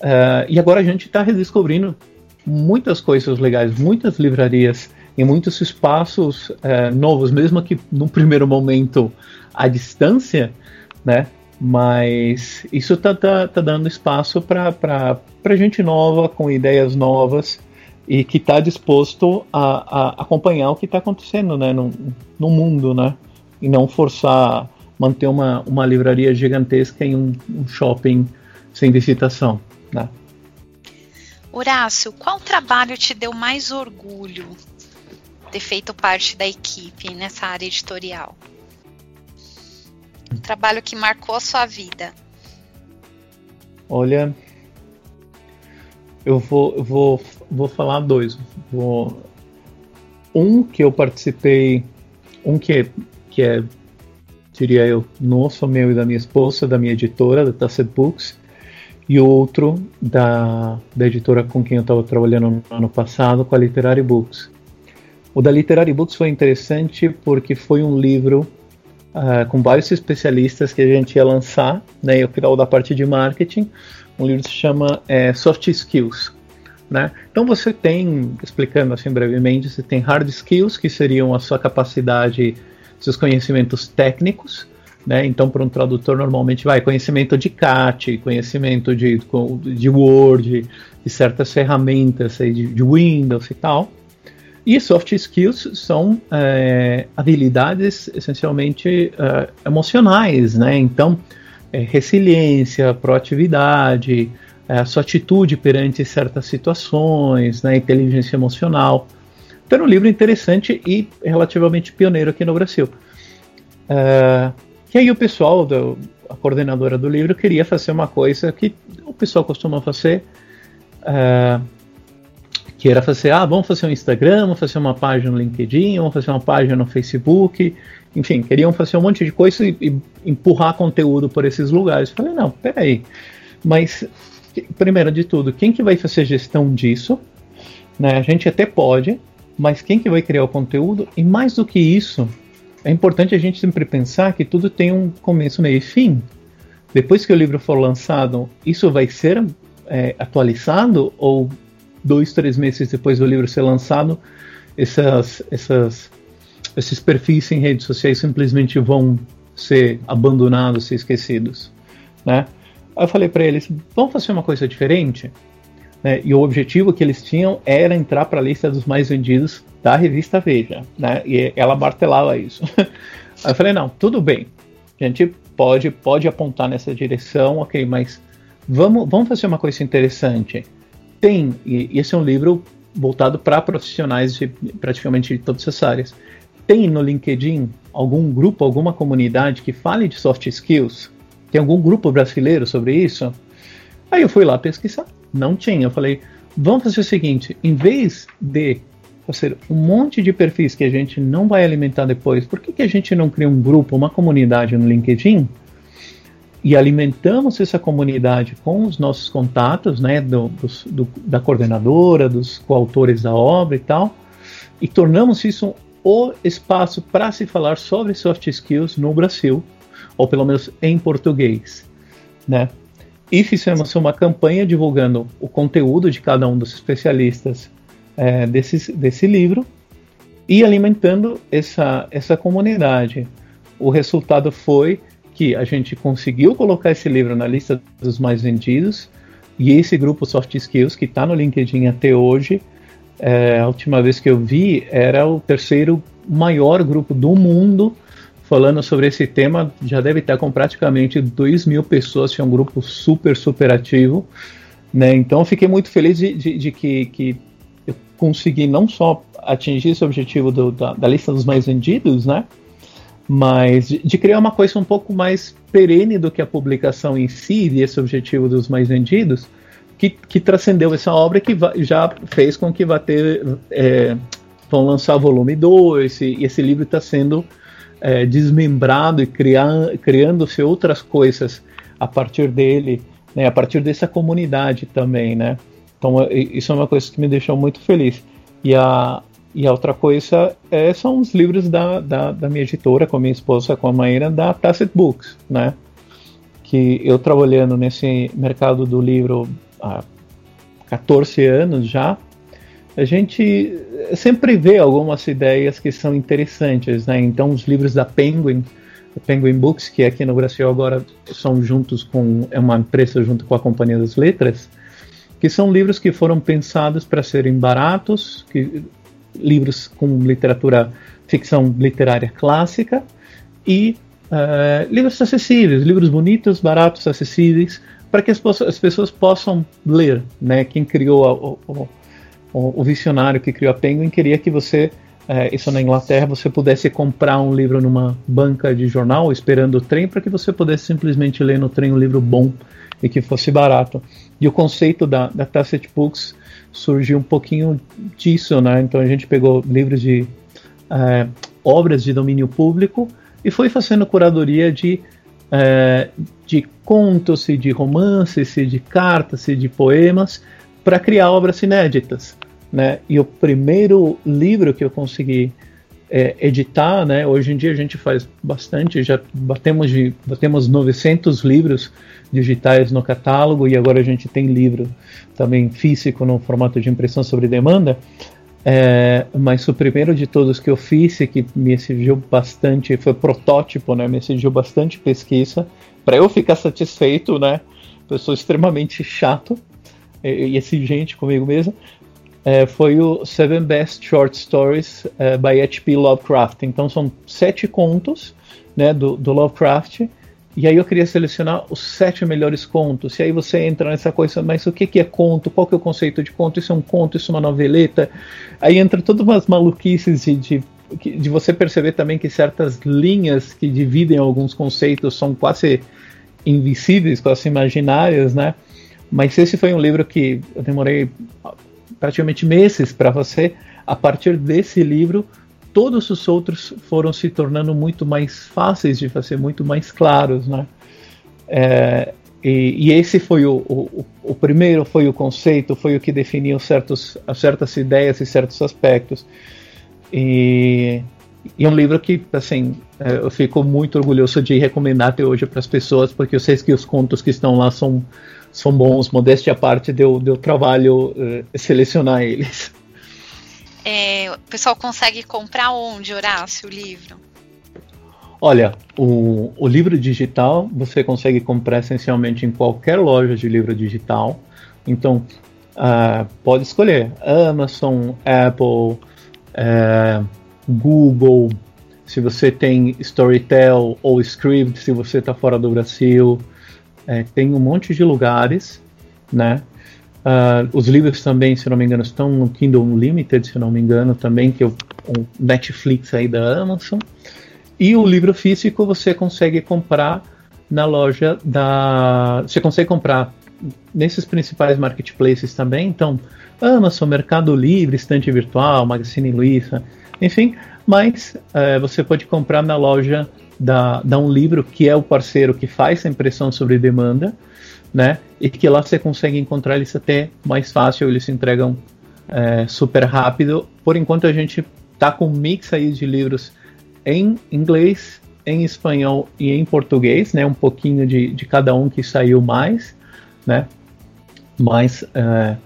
Uh, e agora a gente está redescobrindo muitas coisas legais, muitas livrarias e muitos espaços uh, novos, mesmo que no primeiro momento à distância, né? Mas isso está tá, tá dando espaço para gente nova, com ideias novas, e que está disposto a, a, acompanhar o que está acontecendo né, no, no mundo, né? E não forçar manter uma, uma livraria gigantesca em um, um shopping sem visitação. Né? Horácio, qual trabalho te deu mais orgulho ter feito parte da equipe nessa área editorial? Um trabalho que marcou a sua vida? Olha, eu vou, vou, vou falar dois. Vou, um que eu participei, um que é, que é, diria eu, nosso, meu e da minha esposa, da minha editora, da Tasset Books, e outro da, da editora com quem eu estava trabalhando no ano passado, com a Literary Books. O da Literary Books foi interessante porque foi um livro uh, com vários especialistas que a gente ia lançar, né, eu cuidava da parte de marketing, um livro que se chama é, Soft Skills. Né? Então você tem, explicando assim brevemente, você tem hard skills, que seriam a sua capacidade, seus conhecimentos técnicos, né? Então, para um tradutor, normalmente vai conhecimento de CAT, conhecimento de, de Word, de certas ferramentas de, de Windows e tal. E soft skills são é, habilidades essencialmente é, emocionais, né? Então, é, resiliência, proatividade, é, a sua atitude perante certas situações, né, inteligência emocional. Então, é um livro interessante e relativamente pioneiro aqui no Brasil. E aí o pessoal, do, a coordenadora do livro, queria fazer uma coisa que o pessoal costuma fazer, uh, que era fazer, ah, vamos fazer um Instagram, vamos fazer uma página no LinkedIn, vamos fazer uma página no Facebook, enfim, queriam fazer um monte de coisa e, e empurrar conteúdo por esses lugares. Falei, não, peraí, mas primeiro de tudo, quem que vai fazer gestão disso? Né? A gente até pode, mas quem que vai criar o conteúdo? E mais do que isso, é importante a gente sempre pensar que tudo tem um começo, meio e fim. Depois que o livro for lançado, isso vai ser é, atualizado ou dois, três meses depois do livro ser lançado, essas, essas, esses perfis em redes sociais simplesmente vão ser abandonados, ser esquecidos, né? Aí eu falei para eles, vamos fazer uma coisa diferente? Né? E o objetivo que eles tinham era entrar para a lista dos mais vendidos da revista Veja, né? E ela martelava isso. Aí eu falei, não, tudo bem, a gente pode, pode apontar nessa direção, ok, mas vamos, vamos fazer uma coisa interessante. Tem, e esse é um livro voltado para profissionais de praticamente de todas as áreas. Tem no LinkedIn algum grupo, alguma comunidade que fale de soft skills? Tem algum grupo brasileiro sobre isso? Aí eu fui lá pesquisar, não tinha. Eu falei, vamos fazer o seguinte: em vez de fazer um monte de perfis que a gente não vai alimentar depois, por que, que a gente não cria um grupo, uma comunidade no LinkedIn e alimentamos essa comunidade com os nossos contatos, né, do, do, da coordenadora, dos coautores da obra e tal, e tornamos isso o espaço para se falar sobre soft skills no Brasil ou pelo menos em português, né? E fizemos uma campanha divulgando o conteúdo de cada um dos especialistas é, desse, desse livro e alimentando essa, essa comunidade. O resultado foi que a gente conseguiu colocar esse livro na lista dos mais vendidos e esse grupo Soft Skills, que está no LinkedIn até hoje, é, a última vez que eu vi, era o terceiro maior grupo do mundo falando sobre esse tema. Já deve estar com praticamente 2 mil pessoas, é um grupo super, super ativo. Né? Então, fiquei muito feliz de, de, de que, que, eu consegui não só atingir esse objetivo do, da, da, lista dos mais vendidos, né? mas de, de, criar uma coisa um pouco mais perene do que a publicação em si, e esse objetivo dos mais vendidos, que, que transcendeu essa obra que já fez com que vá ter. É, vão lançar volume 2, e esse livro está sendo é, desmembrado e criar, criando-se outras coisas a partir dele, né, a partir dessa comunidade também, né? Então isso é uma coisa que me deixou muito feliz. E a, e a outra coisa é, são os livros da, da, da, minha editora, com a minha esposa, com a Maíra, da Tacit Books, né? Que eu trabalhando nesse mercado do livro há 14 anos já, a gente sempre vê algumas ideias que são interessantes, né? Então, os livros da Penguin, Penguin Books, que aqui no Brasil agora são juntos com é uma empresa junto com a Companhia das Letras, que são livros que foram pensados para serem baratos, que, livros com literatura, ficção literária clássica e uh, livros acessíveis, livros bonitos, baratos, acessíveis, para que as, as, pessoas possam ler. Né? Quem criou o, o, o, o visionário que criou a Penguin queria que você é, isso na Inglaterra, você pudesse comprar um livro numa banca de jornal esperando o trem para que você pudesse simplesmente ler no trem um livro bom e que fosse barato. E o conceito da, da Tacit Books surgiu um pouquinho disso, né? Então a gente pegou livros de é, obras de domínio público e foi fazendo curadoria de, é, de contos, de romances, de cartas, de poemas para criar obras inéditas. Né? E o primeiro livro que eu consegui é, editar, né? Hoje em dia a gente faz bastante, já batemos, de, batemos 900 livros digitais no catálogo e agora a gente tem livro também físico no formato de impressão sobre demanda. É, mas o primeiro de todos que eu fiz e que me exigiu bastante, foi protótipo, né? Me exigiu bastante pesquisa para eu ficar satisfeito, né? Eu sou extremamente chato e exigente comigo mesmo é, foi o Seven Best Short Stories é, by H.P. Lovecraft. Então são sete contos né, do, do, Lovecraft. E aí eu queria selecionar os sete melhores contos. E aí você entra nessa coisa, mas o que, que é conto? Qual que é o conceito de conto? Isso é um conto? Isso é uma noveleta? Aí entra todas umas maluquices de, de, de você perceber também que certas linhas que dividem alguns conceitos são quase invisíveis, quase imaginárias, né? Mas esse foi um livro que eu demorei praticamente meses para você, a partir desse livro, todos os outros foram se tornando muito mais fáceis de fazer, muito mais claros, né? É, e, e, esse foi o, o, o, primeiro, foi o conceito, foi o que definiu certos, certas ideias e certos aspectos. E, e é um livro que, assim, é, eu fico muito orgulhoso de recomendar até hoje para as pessoas, porque eu sei que os contos que estão lá são são bons, modéstia à parte, deu, deu trabalho uh, selecionar eles. É, o pessoal consegue comprar onde, Horácio, o livro? Olha, o, o livro digital você consegue comprar essencialmente em qualquer loja de livro digital. Então, uh, pode escolher Amazon, Apple, uh, Google. Se você tem Storytel ou Script, se você está fora do Brasil, é, tem um monte de lugares, né? Uh, os livros também, se não me engano, estão no Kindle Unlimited, se não me engano, também, que é o, Netflix aí da Amazon. E o livro físico você consegue comprar na loja da. Você consegue comprar nesses principais marketplaces também. Então, Amazon, Mercado Livre, Estante Virtual, Magazine Luiza, enfim. Mas uh, você pode comprar na loja da, da Um Livro, que é o parceiro que faz a impressão sobre demanda, né? E que lá você consegue encontrar eles até mais fácil, eles se entregam é, super rápido. Por enquanto a gente tá com um mix aí de livros em inglês, em espanhol e em português, né? Um pouquinho de, de cada um que saiu mais, né? Mas é,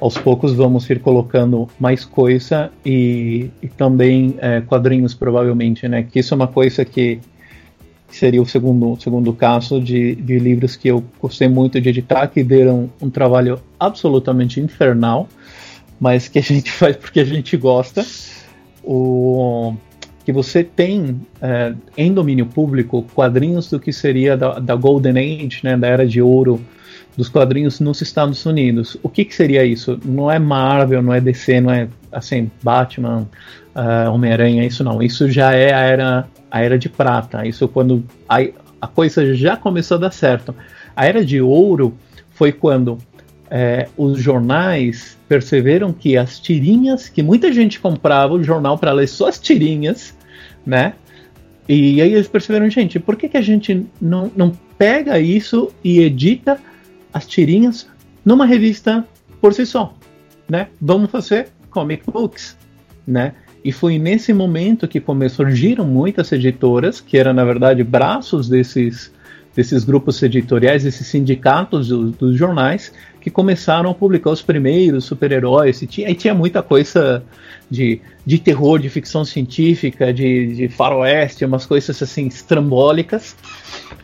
aos poucos vamos ir colocando mais coisa e, e também é, quadrinhos provavelmente, né? Que isso é uma coisa que que seria o segundo, segundo caso de, de livros que eu gostei muito de editar, que deram um trabalho absolutamente infernal, mas que a gente faz porque a gente gosta. O, que você tem é, em domínio público quadrinhos do que seria da, da, Golden Age, né, da Era de Ouro dos quadrinhos nos Estados Unidos. O que, que seria isso? Não é Marvel, não é DC, não é assim Batman, uh, Homem-Aranha, isso não. Isso já é a era a era de prata. Isso quando a, a coisa já começou a dar certo. A era de ouro foi quando é, os jornais perceberam que as tirinhas, que muita gente comprava o jornal para ler só as tirinhas, né? E aí eles perceberam, gente, por que, que a gente não, não pega isso e edita as tirinhas numa revista por si só, né? Vamos fazer comic books, né? E foi nesse momento que surgiram muitas editoras, que eram na verdade braços desses, desses grupos editoriais, desses sindicatos do, dos jornais, que começaram a publicar os primeiros super-heróis. E tinha, e tinha muita coisa de, de terror, de ficção científica, de, de faroeste, umas coisas assim estrambólicas.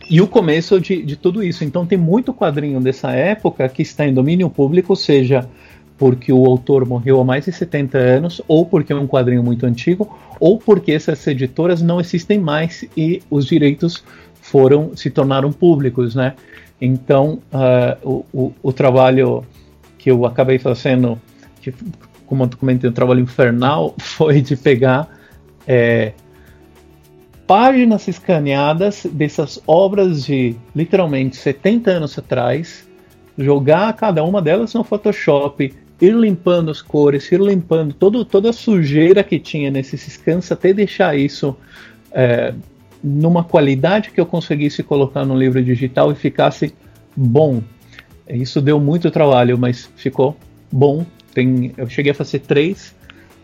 E o começo de, de tudo isso. Então tem muito quadrinho dessa época que está em domínio público, seja porque o autor morreu há mais de 70 anos, ou porque é um quadrinho muito antigo, ou porque essas editoras não existem mais e os direitos foram se tornaram públicos, né? Então, uh, o, o, o, trabalho que eu acabei fazendo, que, como eu comentei, um trabalho infernal, foi de pegar é, páginas escaneadas dessas obras de literalmente 70 anos atrás, jogar cada uma delas no Photoshop, ir limpando as cores, ir limpando todo, toda a sujeira que tinha nesses scans até deixar isso é, numa qualidade que eu conseguisse colocar no livro digital e ficasse bom. Isso deu muito trabalho, mas ficou bom. Tem, eu cheguei a fazer três,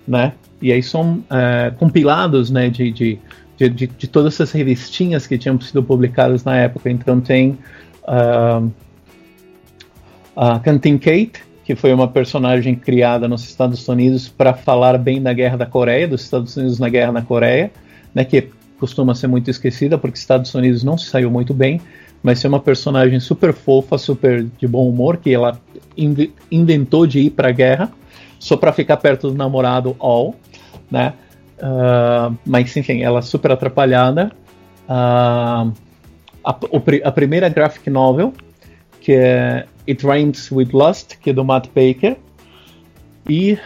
né? E aí são é, compilados, né? De, de, de, de, todas essas revistinhas que tinham sido publicadas na época. Então tem uh, a Cantin Kate, que foi uma personagem criada nos Estados Unidos para falar bem da guerra da Coreia, dos Estados Unidos na guerra na Coreia, né, que costuma ser muito esquecida porque Estados Unidos não se saiu muito bem, mas é uma personagem super fofa, super de bom humor, que ela in inventou de ir para a guerra só para ficar perto do namorado All, né? Uh, mas enfim, ela é super atrapalhada. Uh, a, a, primeira graphic novel, que é It Rains with Lust, que é do Matt Baker. E.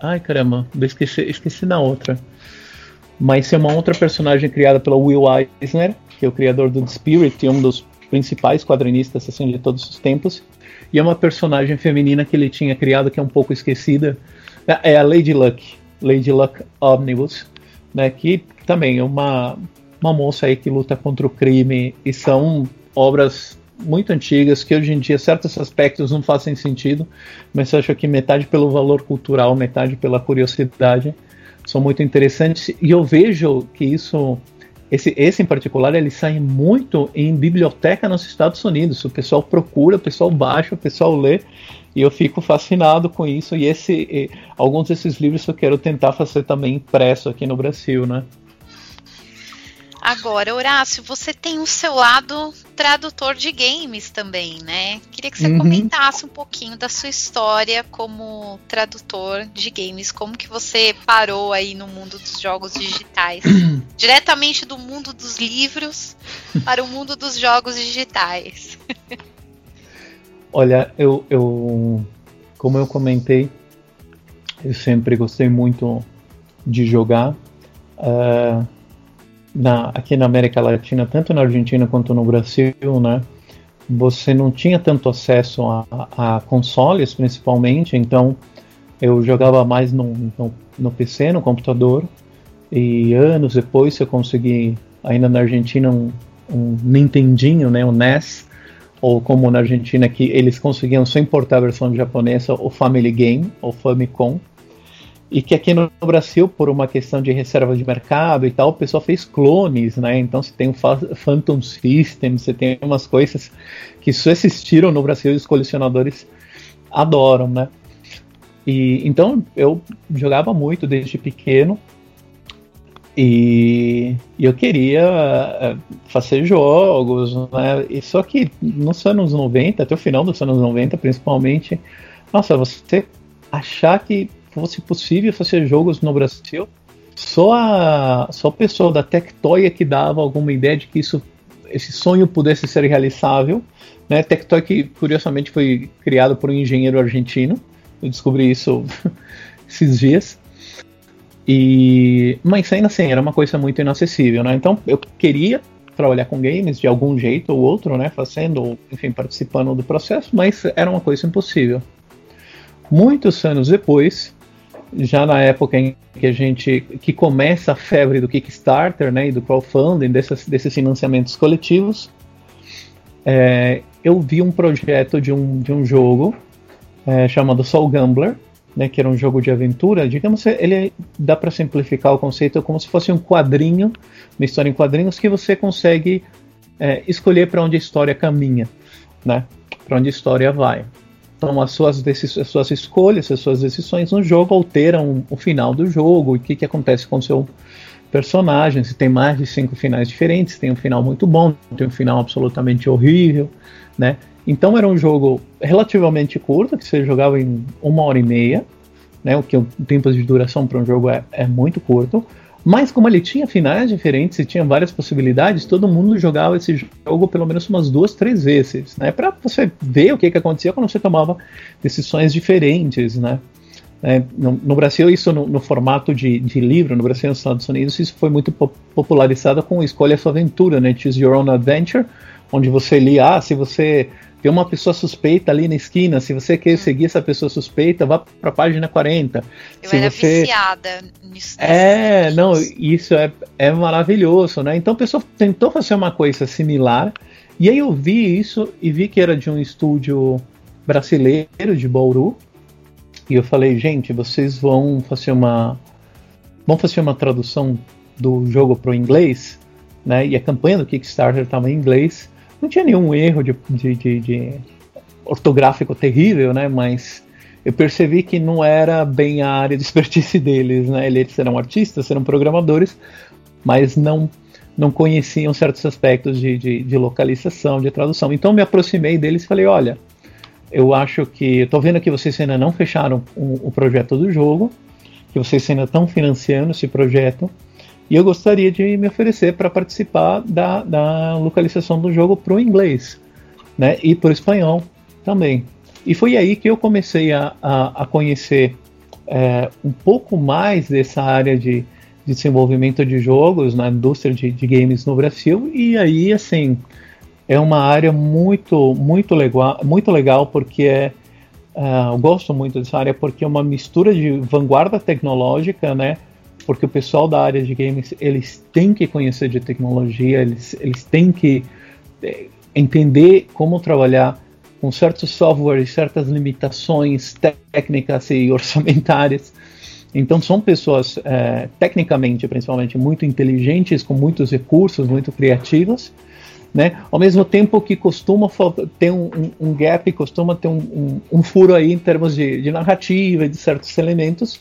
Ai caramba, esqueci, esqueci na outra mas é uma outra personagem criada pelo Will Eisner, que é o criador do The Spirit e um dos principais quadrinistas assim, de todos os tempos. E é uma personagem feminina que ele tinha criado que é um pouco esquecida. É a Lady Luck, Lady Luck Omnibus, né, que também é uma, uma moça aí que luta contra o crime e são obras muito antigas que hoje em dia certos aspectos não fazem sentido, mas eu acho que metade pelo valor cultural, metade pela curiosidade são muito interessantes e eu vejo que isso esse, esse em particular ele sai muito em biblioteca nos Estados Unidos. O pessoal procura, o pessoal baixa, o pessoal lê e eu fico fascinado com isso. E esse, e, alguns desses livros eu quero tentar fazer também impresso aqui no Brasil, né? Agora, Horácio, você tem o seu lado tradutor de games também, né? Queria que você uhum. comentasse um pouquinho da sua história como tradutor de games, como que você parou aí no mundo dos jogos digitais, diretamente do mundo dos livros para o mundo dos jogos digitais. Olha, eu, eu, como eu comentei, eu sempre gostei muito de jogar. Uh, na, aqui na América Latina, tanto na Argentina quanto no Brasil, né? Você não tinha tanto acesso a, a consoles, principalmente, então eu jogava mais no, no, no, PC, no computador, e anos depois eu consegui, ainda na Argentina, um, um Nintendinho, né, o NES, ou como na Argentina que eles conseguiam só importar a versão japonesa, o Family Game, ou Famicom, e que aqui no Brasil, por uma questão de reserva de mercado e tal, o pessoal fez clones, né? Então você tem o Phantom System, você tem umas coisas que só existiram no Brasil e os colecionadores adoram, né? E então eu jogava muito desde pequeno e eu queria eh, fazer jogos, né? E só que nos anos 90, até o final dos anos 90 principalmente, nossa, você achar que fosse possível fazer jogos no Brasil, só a, só a pessoa da Tectoy é que dava alguma ideia de que isso, esse sonho pudesse ser realizável. Né? Tectoy que curiosamente foi criado por um engenheiro argentino, eu descobri isso esses dias. E, mas ainda assim, era uma coisa muito inacessível, né? Então eu queria trabalhar com games de algum jeito ou outro, né? Fazendo, enfim, participando do processo, mas era uma coisa impossível. Muitos anos depois, já na época em que a gente que começa a febre do Kickstarter, né, e do crowdfunding desses, desses financiamentos coletivos, é, eu vi um projeto de um, de um jogo é, chamado Soul Gambler, né, que era um jogo de aventura. Digamos, ele dá para simplificar o conceito como se fosse um quadrinho, uma história em quadrinhos que você consegue é, escolher para onde a história caminha, né? Para onde a história vai. Então, as suas, as suas escolhas, as suas decisões no jogo alteram o final do jogo, o que, que acontece com o seu personagem. Se tem mais de cinco finais diferentes, tem um final muito bom, tem um final absolutamente horrível, né? Então, era um jogo relativamente curto, que você jogava em uma hora e meia, né? O que o tempo de duração para um jogo é, é muito curto. Mas como ele tinha finais diferentes e tinha várias possibilidades, todo mundo jogava esse jogo pelo menos umas duas, três vezes, né? Para você ver o que, que acontecia quando você tomava decisões diferentes, né? É, no, no, Brasil, isso no, no formato de, de, livro, no Brasil e nos Estados Unidos, isso foi muito popularizado com Escolha Sua Aventura, né? Choose Your Own Adventure, onde você lia, ah, se você tem uma pessoa suspeita ali na esquina, se você quer hum. seguir essa pessoa suspeita, vá para a página 40. Eu se era você... viciada nisso. É, não, isso é, é maravilhoso, né? Então a pessoa tentou fazer uma coisa similar, e aí eu vi isso e vi que era de um estúdio brasileiro de Bauru, e eu falei, gente, vocês vão fazer uma vão fazer uma tradução do jogo para o inglês, né? E a campanha do Kickstarter estava em inglês. Não tinha nenhum erro de, de, de, de ortográfico terrível, né? Mas eu percebi que não era bem a área de expertise deles, né? Eles eram artistas, eram programadores, mas não não conheciam certos aspectos de, de, de localização, de tradução. Então me aproximei deles e falei, olha, eu acho que estou vendo que vocês ainda não fecharam o, o projeto do jogo, que vocês ainda estão financiando esse projeto. E eu gostaria de me oferecer para participar da, da localização do jogo para o inglês né, e para o espanhol também. E foi aí que eu comecei a, a, a conhecer é, um pouco mais dessa área de, de, desenvolvimento de jogos na indústria de, de, games no Brasil. E aí, assim, é uma área muito, muito legal, muito legal porque é, uh, eu gosto muito dessa área porque é uma mistura de vanguarda tecnológica, né? Porque o pessoal da área de games eles têm que conhecer de tecnologia, eles, eles têm que é, entender como trabalhar com certos softwares, certas limitações técnicas e orçamentárias. Então são pessoas é, tecnicamente, principalmente, muito inteligentes, com muitos recursos, muito criativas, né? Ao mesmo tempo que costuma ter um, um, um gap, costuma ter um, um, furo aí em termos de, de narrativa e de certos elementos,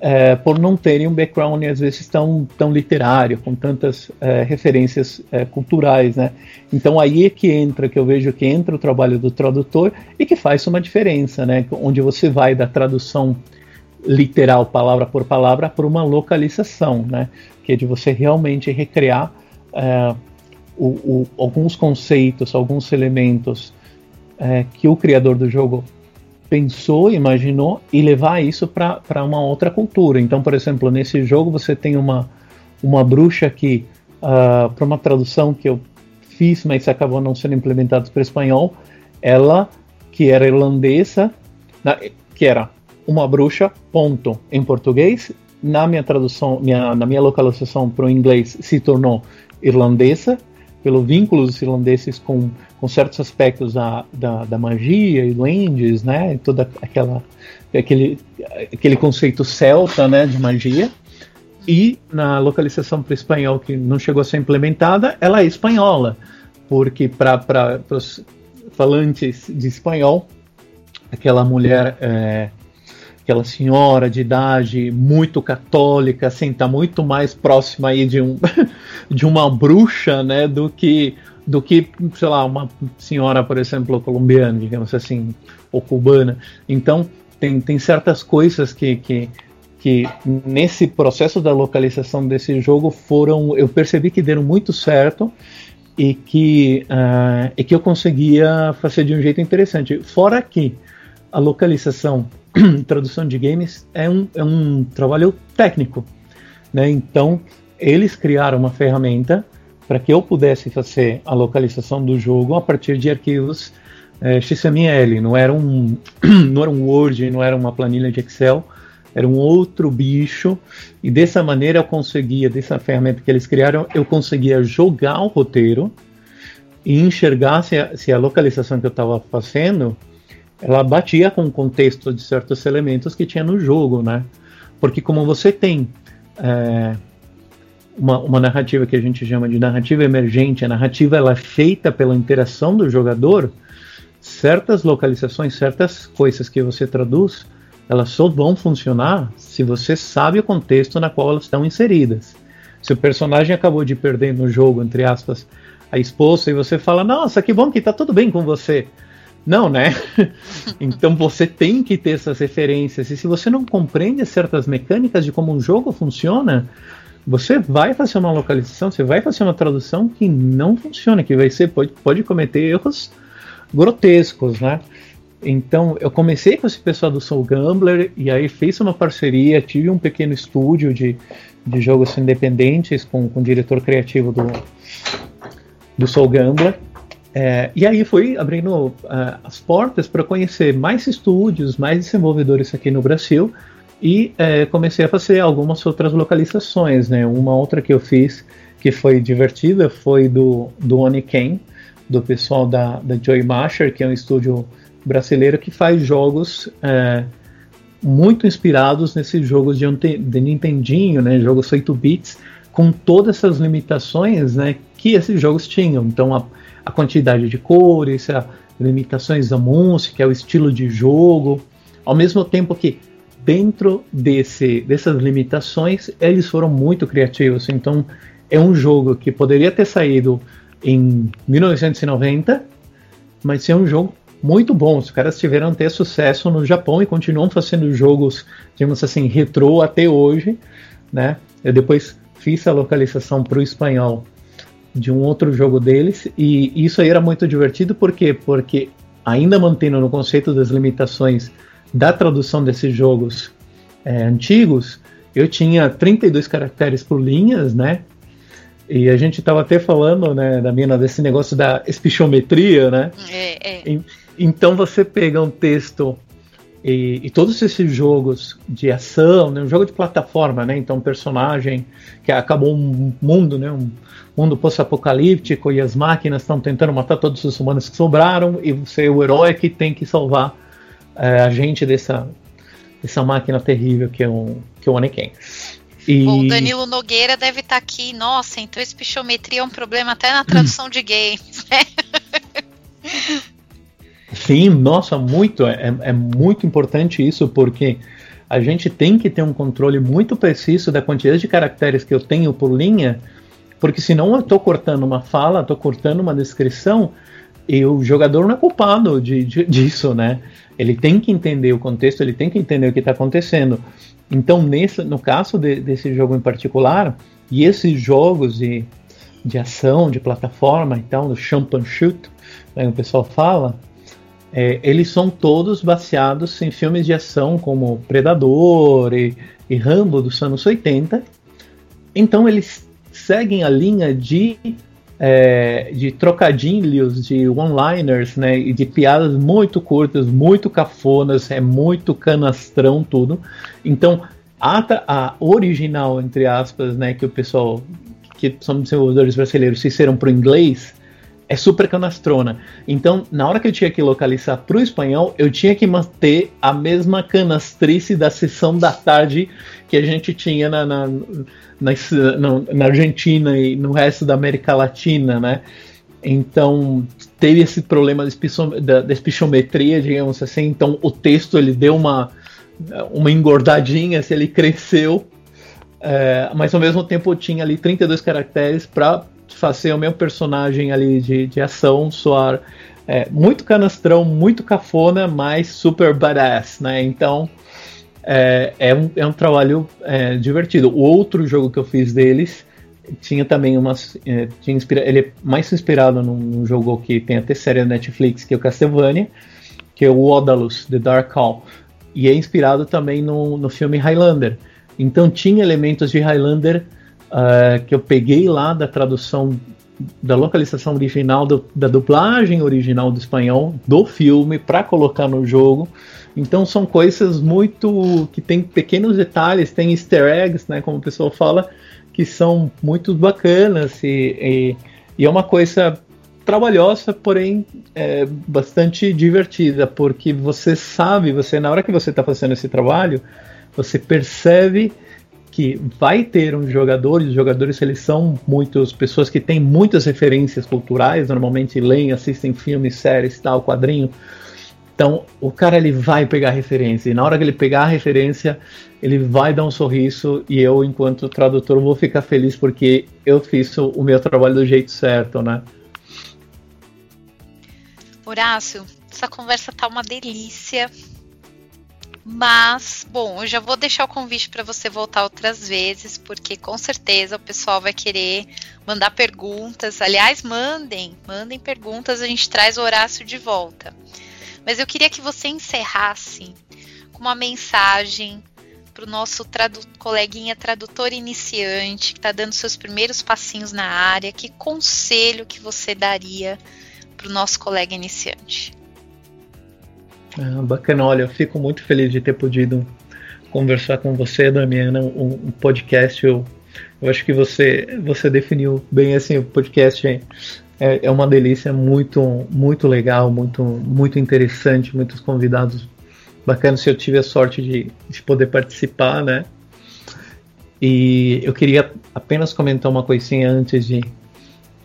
é, por não terem um background às vezes tão, tão literário, com tantas é, referências é, culturais, né? Então aí é que entra, que eu vejo que entra o trabalho do tradutor e que faz uma diferença, né? Onde você vai da tradução literal, palavra por palavra, para uma localização, né? Que é de você realmente recriar é, o, o, alguns conceitos, alguns elementos é, que o criador do jogo pensou, imaginou e levar isso para uma outra cultura. Então, por exemplo, nesse jogo você tem uma, uma bruxa que, uh, ah, para uma tradução que eu fiz, mas acabou não sendo implementado para espanhol, ela, que era irlandesa, na, que era uma bruxa, ponto, em português, na minha tradução, minha, na minha localização para o inglês, se tornou irlandesa, pelo vínculo dos irlandeses com, com certos aspectos da, da, da magia e duendes, né? Toda aquela aquele, aquele conceito celta, né, de magia. E na localização para espanhol que não chegou a ser implementada, ela é espanhola, porque para os falantes de espanhol, aquela mulher é, aquela senhora de idade muito católica, assim, tá muito mais próxima aí de, um, de uma bruxa, né, do que, do que, sei lá, uma senhora, por exemplo, colombiana, digamos assim, ou cubana. Então, tem, tem certas coisas que, que, que nesse processo da localização desse jogo foram, eu percebi que deram muito certo e que, uh, e que eu conseguia fazer de um jeito interessante. Fora que a localização tradução de games é um, é um trabalho técnico. Né? Então, eles criaram uma ferramenta para que eu pudesse fazer a localização do jogo a partir de arquivos é, XML. Não era, um, não era um Word, não era uma planilha de Excel, era um outro bicho. E dessa maneira eu conseguia, dessa ferramenta que eles criaram, eu conseguia jogar o roteiro e enxergar se a, se a localização que eu estava fazendo ela batia com o contexto de certos elementos que tinha no jogo, né? Porque como você tem é, uma, uma narrativa que a gente chama de narrativa emergente, a narrativa ela é feita pela interação do jogador, certas localizações, certas coisas que você traduz, elas só vão funcionar se você sabe o contexto na qual elas estão inseridas. Se o personagem acabou de perder no jogo, entre aspas, a esposa, e você fala, nossa, que bom que tá tudo bem com você. Não, né? então você tem que ter essas referências. E se você não compreende certas mecânicas de como um jogo funciona, você vai fazer uma localização, você vai fazer uma tradução que não funciona, que vai ser, pode, pode cometer erros grotescos, né? Então eu comecei com esse pessoal do Soul Gambler e aí fiz uma parceria, tive um pequeno estúdio de, de jogos independentes com, com o diretor criativo do, do Soul Gambler. É, e aí fui abrindo uh, as portas para conhecer mais estúdios, mais desenvolvedores aqui no Brasil e é, comecei a fazer algumas outras localizações. Né? Uma outra que eu fiz que foi divertida foi do, do Oniken, do pessoal da, da Joy Masher, que é um estúdio brasileiro que faz jogos é, muito inspirados nesses jogos de, de Nintendinho, né, jogos 8 bits, com todas essas limitações né, que esses jogos tinham. Então, a, a quantidade de cores, as limitações da música, o estilo de jogo, ao mesmo tempo que dentro desse, dessas limitações eles foram muito criativos. Então, é um jogo que poderia ter saído em 1990, mas é um jogo muito bom. Os caras tiveram ter sucesso no Japão e continuam fazendo jogos, digamos assim, retrô até hoje, né? Eu depois fiz a localização para o espanhol de um outro jogo deles e isso aí era muito divertido por quê? Porque ainda mantendo no conceito das limitações da tradução desses jogos é, antigos, eu tinha 32 caracteres por linhas, né? E a gente estava até falando, né, da mina desse negócio da espichometria, né? É, é. E, então você pega um texto e, e, todos esses jogos de ação, né, um jogo de plataforma, né? Então um personagem que acabou um mundo, né? Um mundo pós-apocalíptico e as máquinas estão tentando matar todos os humanos que sobraram e você é o herói que tem que salvar é, a gente dessa dessa máquina terrível que é um que é o Anakin. E... O Danilo Nogueira deve estar tá aqui. Nossa, então esse pichometria é um problema até na tradução de games, né? Sim, nossa, muito. É, é muito importante isso, porque a gente tem que ter um controle muito preciso da quantidade de caracteres que eu tenho por linha, porque senão eu estou cortando uma fala, estou cortando uma descrição, e o jogador não é culpado de, de, disso, né? Ele tem que entender o contexto, ele tem que entender o que está acontecendo. Então, nesse, no caso de, desse jogo em particular, e esses jogos de, de ação, de plataforma, então, do jump and shoot, né, o pessoal fala, é, eles são todos baseados em filmes de ação como Predador e, e Rambo dos anos 80. Então, eles seguem a linha de é, de trocadilhos, de one-liners, né, e de piadas muito curtas, muito cafonas, é muito canastrão tudo. Então, a, a original, entre aspas, né, que o pessoal, que são desenvolvedores brasileiros, fizeram para o inglês, é super canastrona. Então, na hora que eu tinha que localizar para o espanhol, eu tinha que manter a mesma canastrice da sessão da tarde que a gente tinha na, na, na, na Argentina e no resto da América Latina, né? Então, teve esse problema da espichometria, digamos assim. Então, o texto ele deu uma, uma engordadinha, se ele cresceu, é, mas ao mesmo tempo tinha ali 32 caracteres para fazer o meu personagem ali de, de ação soar é, muito canastrão, muito cafona, mas super badass, né? Então é, é, um, é um trabalho é, divertido. O outro jogo que eu fiz deles tinha também umas. É, tinha inspira ele é mais inspirado num, num, jogo que tem até série da Netflix, que é o Castlevania, que é o Odalus, The Dark Call. E é inspirado também no, no filme Highlander. Então tinha elementos de Highlander uh, que eu peguei lá da tradução da localização original, do, da dublagem original do espanhol do filme para colocar no jogo. Então são coisas muito que tem pequenos detalhes, tem easter eggs, né, como o pessoal fala, que são muito bacanas e, e, e é uma coisa trabalhosa, porém é, bastante divertida, porque você sabe, você na hora que você está fazendo esse trabalho, você percebe que vai ter uns jogadores, os jogadores eles são muitas pessoas que têm muitas referências culturais, normalmente leem, assistem filmes, séries, tal, quadrinho. Então, o cara ele vai pegar referência, e na hora que ele pegar a referência, ele vai dar um sorriso, e eu, enquanto tradutor, vou ficar feliz porque eu fiz o meu trabalho do jeito certo, né? Horácio, essa conversa tá uma delícia. Mas, bom, eu já vou deixar o convite para você voltar outras vezes, porque com certeza o pessoal vai querer mandar perguntas. Aliás, mandem, mandem perguntas, a gente traz o Horácio de volta. Mas eu queria que você encerrasse com uma mensagem para o nosso tradu coleguinha tradutor iniciante que está dando seus primeiros passinhos na área. Que conselho que você daria para o nosso colega iniciante? Ah, bacana, olha, eu fico muito feliz de ter podido conversar com você, Damiana, um, um podcast. Eu, eu acho que você, você definiu bem assim, o podcast é, é uma delícia, muito, muito legal, muito, muito interessante, muitos convidados bacanas. Eu tive a sorte de, de poder participar, né? E eu queria apenas comentar uma coisinha antes de,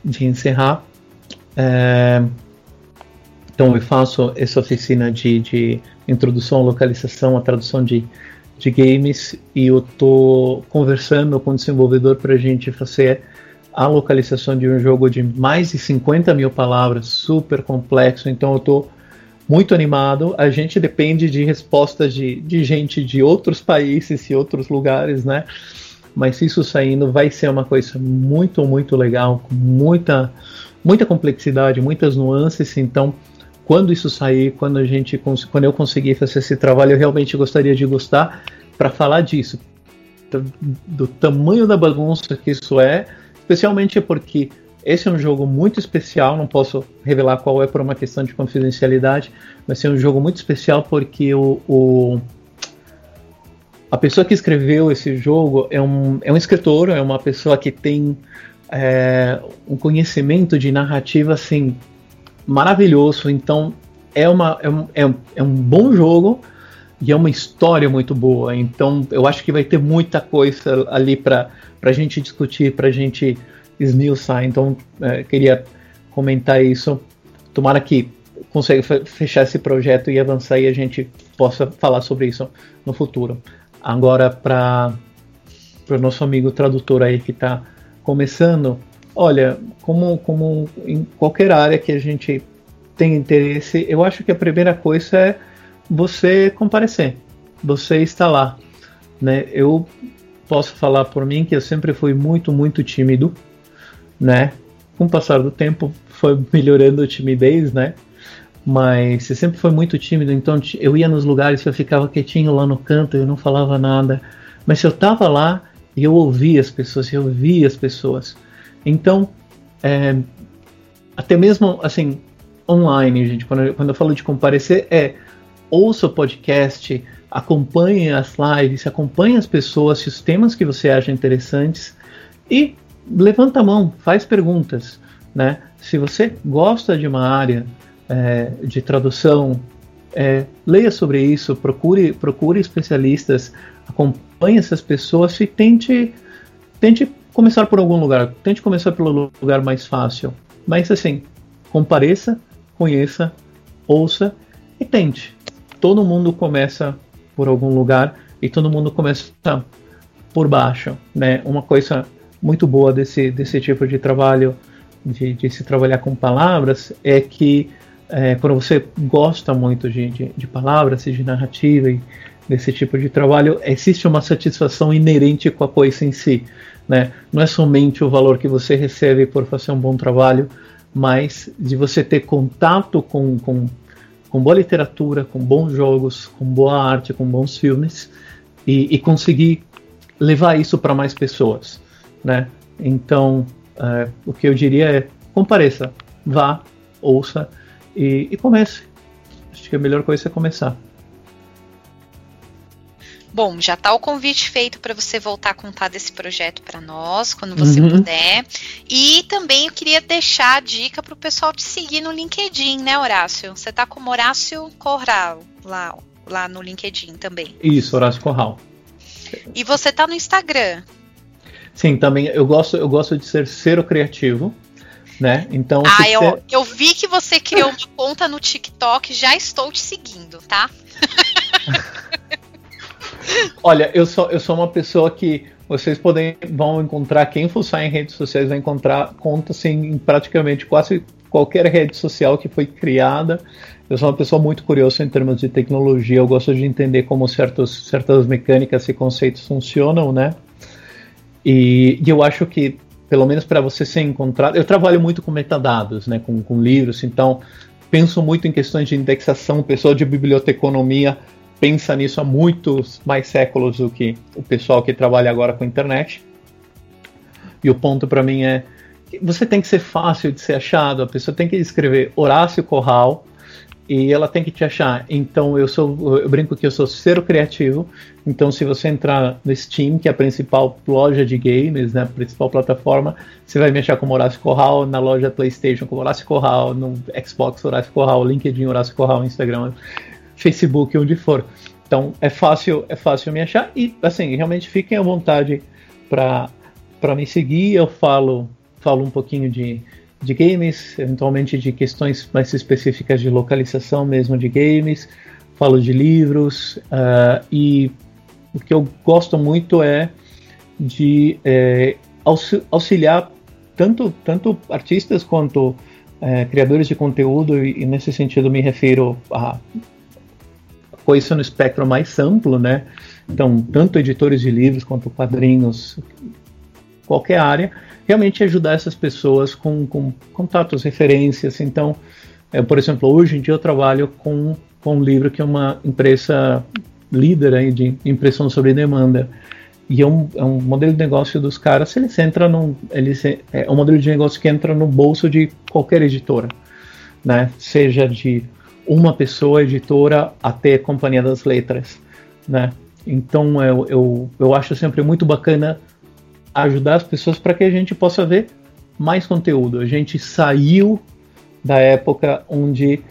de encerrar. É, então eu faço essa oficina de, de introdução, localização, a tradução de, de games e eu estou conversando com o desenvolvedor para a gente fazer a localização de um jogo de mais de 50 mil palavras, super complexo. Então eu estou muito animado. A gente depende de respostas de, de gente de outros países e outros lugares, né? Mas isso saindo vai ser uma coisa muito, muito legal, com muita, muita complexidade, muitas nuances. Então quando isso sair, quando a gente quando eu conseguir fazer esse trabalho, eu realmente gostaria de gostar para falar disso, do, do, tamanho da bagunça que isso é, especialmente porque esse é um jogo muito especial, não posso revelar qual é por uma questão de confidencialidade, mas é um jogo muito especial porque o, o a pessoa que escreveu esse jogo é um, é um escritor, é uma pessoa que tem é, um conhecimento de narrativa assim maravilhoso. Então é, uma, é, um, é, um, é um bom jogo e é uma história muito boa. Então eu acho que vai ter muita coisa ali para a gente discutir, para a gente esmiuçar. Então é, queria comentar isso. Tomara que consiga fechar esse projeto e avançar e a gente possa falar sobre isso no futuro. Agora para o nosso amigo tradutor aí que está começando, Olha, como, como em qualquer área que a gente tem interesse, eu acho que a primeira coisa é você comparecer, você está lá. Né? Eu posso falar por mim que eu sempre fui muito, muito tímido, né? Com o passar do tempo foi melhorando a timidez, né? Mas você sempre foi muito tímido, então eu ia nos lugares, eu ficava quietinho lá no canto, eu não falava nada. Mas se eu estava lá, eu ouvia as pessoas, eu via as pessoas. Então, é, até mesmo assim, online, gente, quando eu, quando eu falo de comparecer, é ouça o podcast, acompanhe as lives, acompanhe as pessoas, os temas que você acha interessantes e levanta a mão, faz perguntas. Né? Se você gosta de uma área é, de tradução, é, leia sobre isso, procure, procure especialistas, acompanhe essas pessoas e tente, tente começar por algum lugar. Tente começar pelo lugar mais fácil. Mas assim, compareça, conheça, ouça e tente. Todo mundo começa por algum lugar e todo mundo começa por baixo, né? Uma coisa muito boa desse, desse tipo de trabalho, de, de se trabalhar com palavras, é que é, quando você gosta muito de, de, de palavras e de narrativa e desse tipo de trabalho, existe uma satisfação inerente com a coisa em si. Né? Não é somente o valor que você recebe por fazer um bom trabalho, mas de você ter contato com, com, com boa literatura, com bons jogos, com boa arte, com bons filmes e, e conseguir levar isso para mais pessoas. Né? Então, é, o que eu diria é: compareça, vá, ouça e, e comece. Acho que a melhor coisa é começar. Bom, já está o convite feito para você voltar a contar desse projeto para nós, quando você uhum. puder. E também eu queria deixar a dica para o pessoal te seguir no LinkedIn, né, Horácio? Você está como Horácio Corral lá, lá no LinkedIn também. Isso, Horácio Corral. E você tá no Instagram? Sim, também eu gosto, eu gosto de ser ser criativo. Né? Então, ah, eu, ser... eu vi que você criou uma conta no TikTok, já estou te seguindo, tá? Olha, eu sou, eu sou uma pessoa que vocês podem, vão encontrar, quem fuçar em redes sociais vai encontrar contas assim, em praticamente quase qualquer rede social que foi criada. Eu sou uma pessoa muito curiosa em termos de tecnologia, eu gosto de entender como certos, certas mecânicas e conceitos funcionam, né? E, e eu acho que, pelo menos para você ser encontrado, eu trabalho muito com metadados, né, com, com livros, então penso muito em questões de indexação, pessoa de biblioteconomia pensa nisso há muitos mais séculos do que o pessoal que trabalha agora com internet. E o ponto para mim é você tem que ser fácil de ser achado, a pessoa tem que escrever Horácio Corral e ela tem que te achar. Então eu sou, eu brinco que eu sou ser criativo. Então se você entrar no Steam, que é a principal loja de games, né, a principal plataforma, você vai me achar como Horácio Corral, na loja PlayStation como Horácio Corral, no Xbox Horácio Corral, LinkedIn Horácio Corral, Instagram Facebook, onde for. Então é fácil, é fácil me achar e assim, realmente fiquem à vontade para para me seguir. Eu falo falo um pouquinho de de games, eventualmente de questões mais específicas de localização mesmo de games, falo de livros uh, e o que eu gosto muito é de é, auxiliar tanto, tanto artistas quanto é, criadores de conteúdo e, e, nesse sentido me refiro a coisa no espectro mais amplo, né? Então, tanto editores de livros quanto quadrinhos, qualquer área, realmente ajudar essas pessoas com, com contatos, referências. Então, é, por exemplo, hoje em dia eu trabalho com, com um livro que é uma empresa líder aí de impressão sobre demanda. E é um, é um modelo de negócio dos caras, eles entram num, eles, é um modelo de negócio que entra no bolso de qualquer editora, né? Seja de uma pessoa editora até Companhia das Letras, né? Então eu, eu, eu acho sempre muito bacana ajudar as pessoas para que a gente possa ver mais conteúdo. A gente saiu da época onde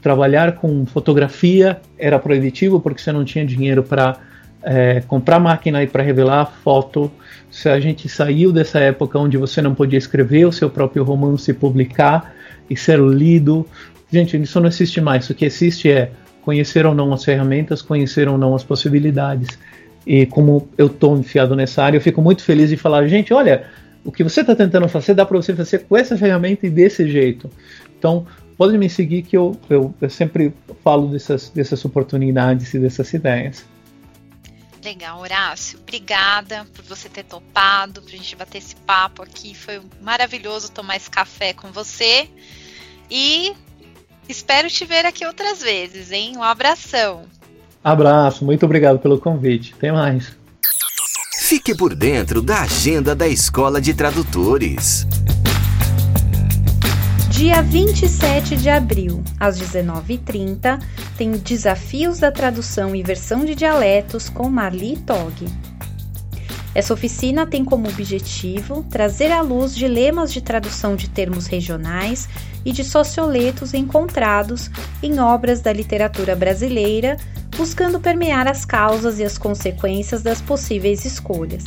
trabalhar com fotografia era proibitivo porque você não tinha dinheiro para é, comprar máquina e para revelar a foto. Se a gente saiu dessa época onde você não podia escrever o seu próprio romance publicar e ser lido, Gente, isso não existe mais. O que existe é conhecer ou não as ferramentas, conhecer ou não as possibilidades. E como eu estou enfiado nessa área, eu fico muito feliz de falar, gente, olha, o que você está tentando fazer dá para você fazer com essa ferramenta e desse jeito. Então, pode me seguir que eu, eu, eu sempre falo dessas, dessas oportunidades e dessas ideias. Legal, Horácio. Obrigada por você ter topado, para a gente bater esse papo aqui. Foi maravilhoso tomar esse café com você. E Espero te ver aqui outras vezes, hein? Um abração. Abraço, muito obrigado pelo convite. Até mais. Fique por dentro da agenda da Escola de Tradutores. Dia 27 de abril, às 19h30, tem Desafios da Tradução e Versão de Dialetos com Marli Tog. Essa oficina tem como objetivo trazer à luz dilemas de tradução de termos regionais e de socioletos encontrados em obras da literatura brasileira, buscando permear as causas e as consequências das possíveis escolhas.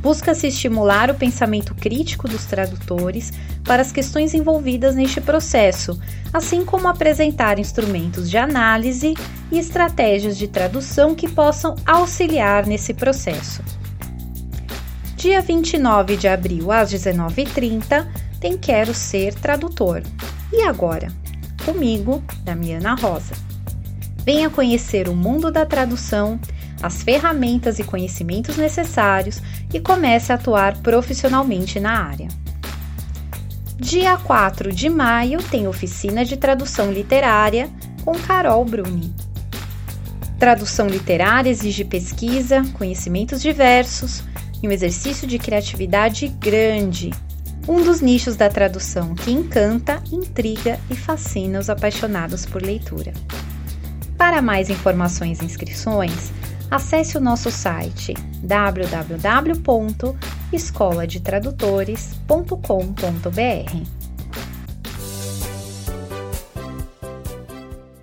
Busca-se estimular o pensamento crítico dos tradutores para as questões envolvidas neste processo, assim como apresentar instrumentos de análise e estratégias de tradução que possam auxiliar nesse processo. Dia 29 de abril, às 19h30, tem Quero Ser Tradutor. E agora? Comigo, Damiana Rosa. Venha conhecer o mundo da tradução, as ferramentas e conhecimentos necessários e comece a atuar profissionalmente na área. Dia 4 de maio tem oficina de tradução literária com Carol Bruni. Tradução literária exige pesquisa, conhecimentos diversos, e um exercício de criatividade grande. Um dos nichos da tradução que encanta, intriga e fascina os apaixonados por leitura. Para mais informações e inscrições, acesse o nosso site www.escoladetradutores.com.br.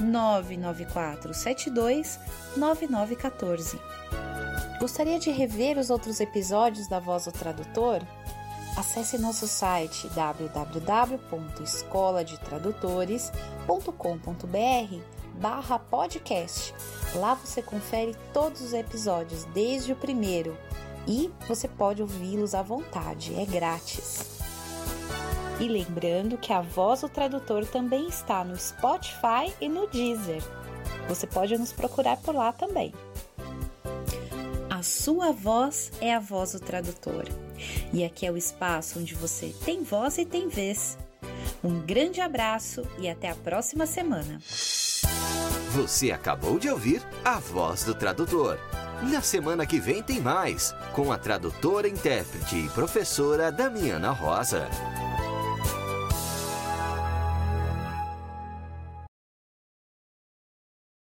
994 72 9914. Gostaria de rever os outros episódios da Voz do Tradutor? Acesse nosso site www.escoladetradutores.com.br barra podcast. Lá você confere todos os episódios, desde o primeiro, e você pode ouvi-los à vontade, é grátis. E lembrando que a Voz do Tradutor também está no Spotify e no Deezer. Você pode nos procurar por lá também. A sua voz é a voz do tradutor. E aqui é o espaço onde você tem voz e tem vez. Um grande abraço e até a próxima semana. Você acabou de ouvir a voz do tradutor. Na semana que vem tem mais, com a tradutora, intérprete e professora Damiana Rosa.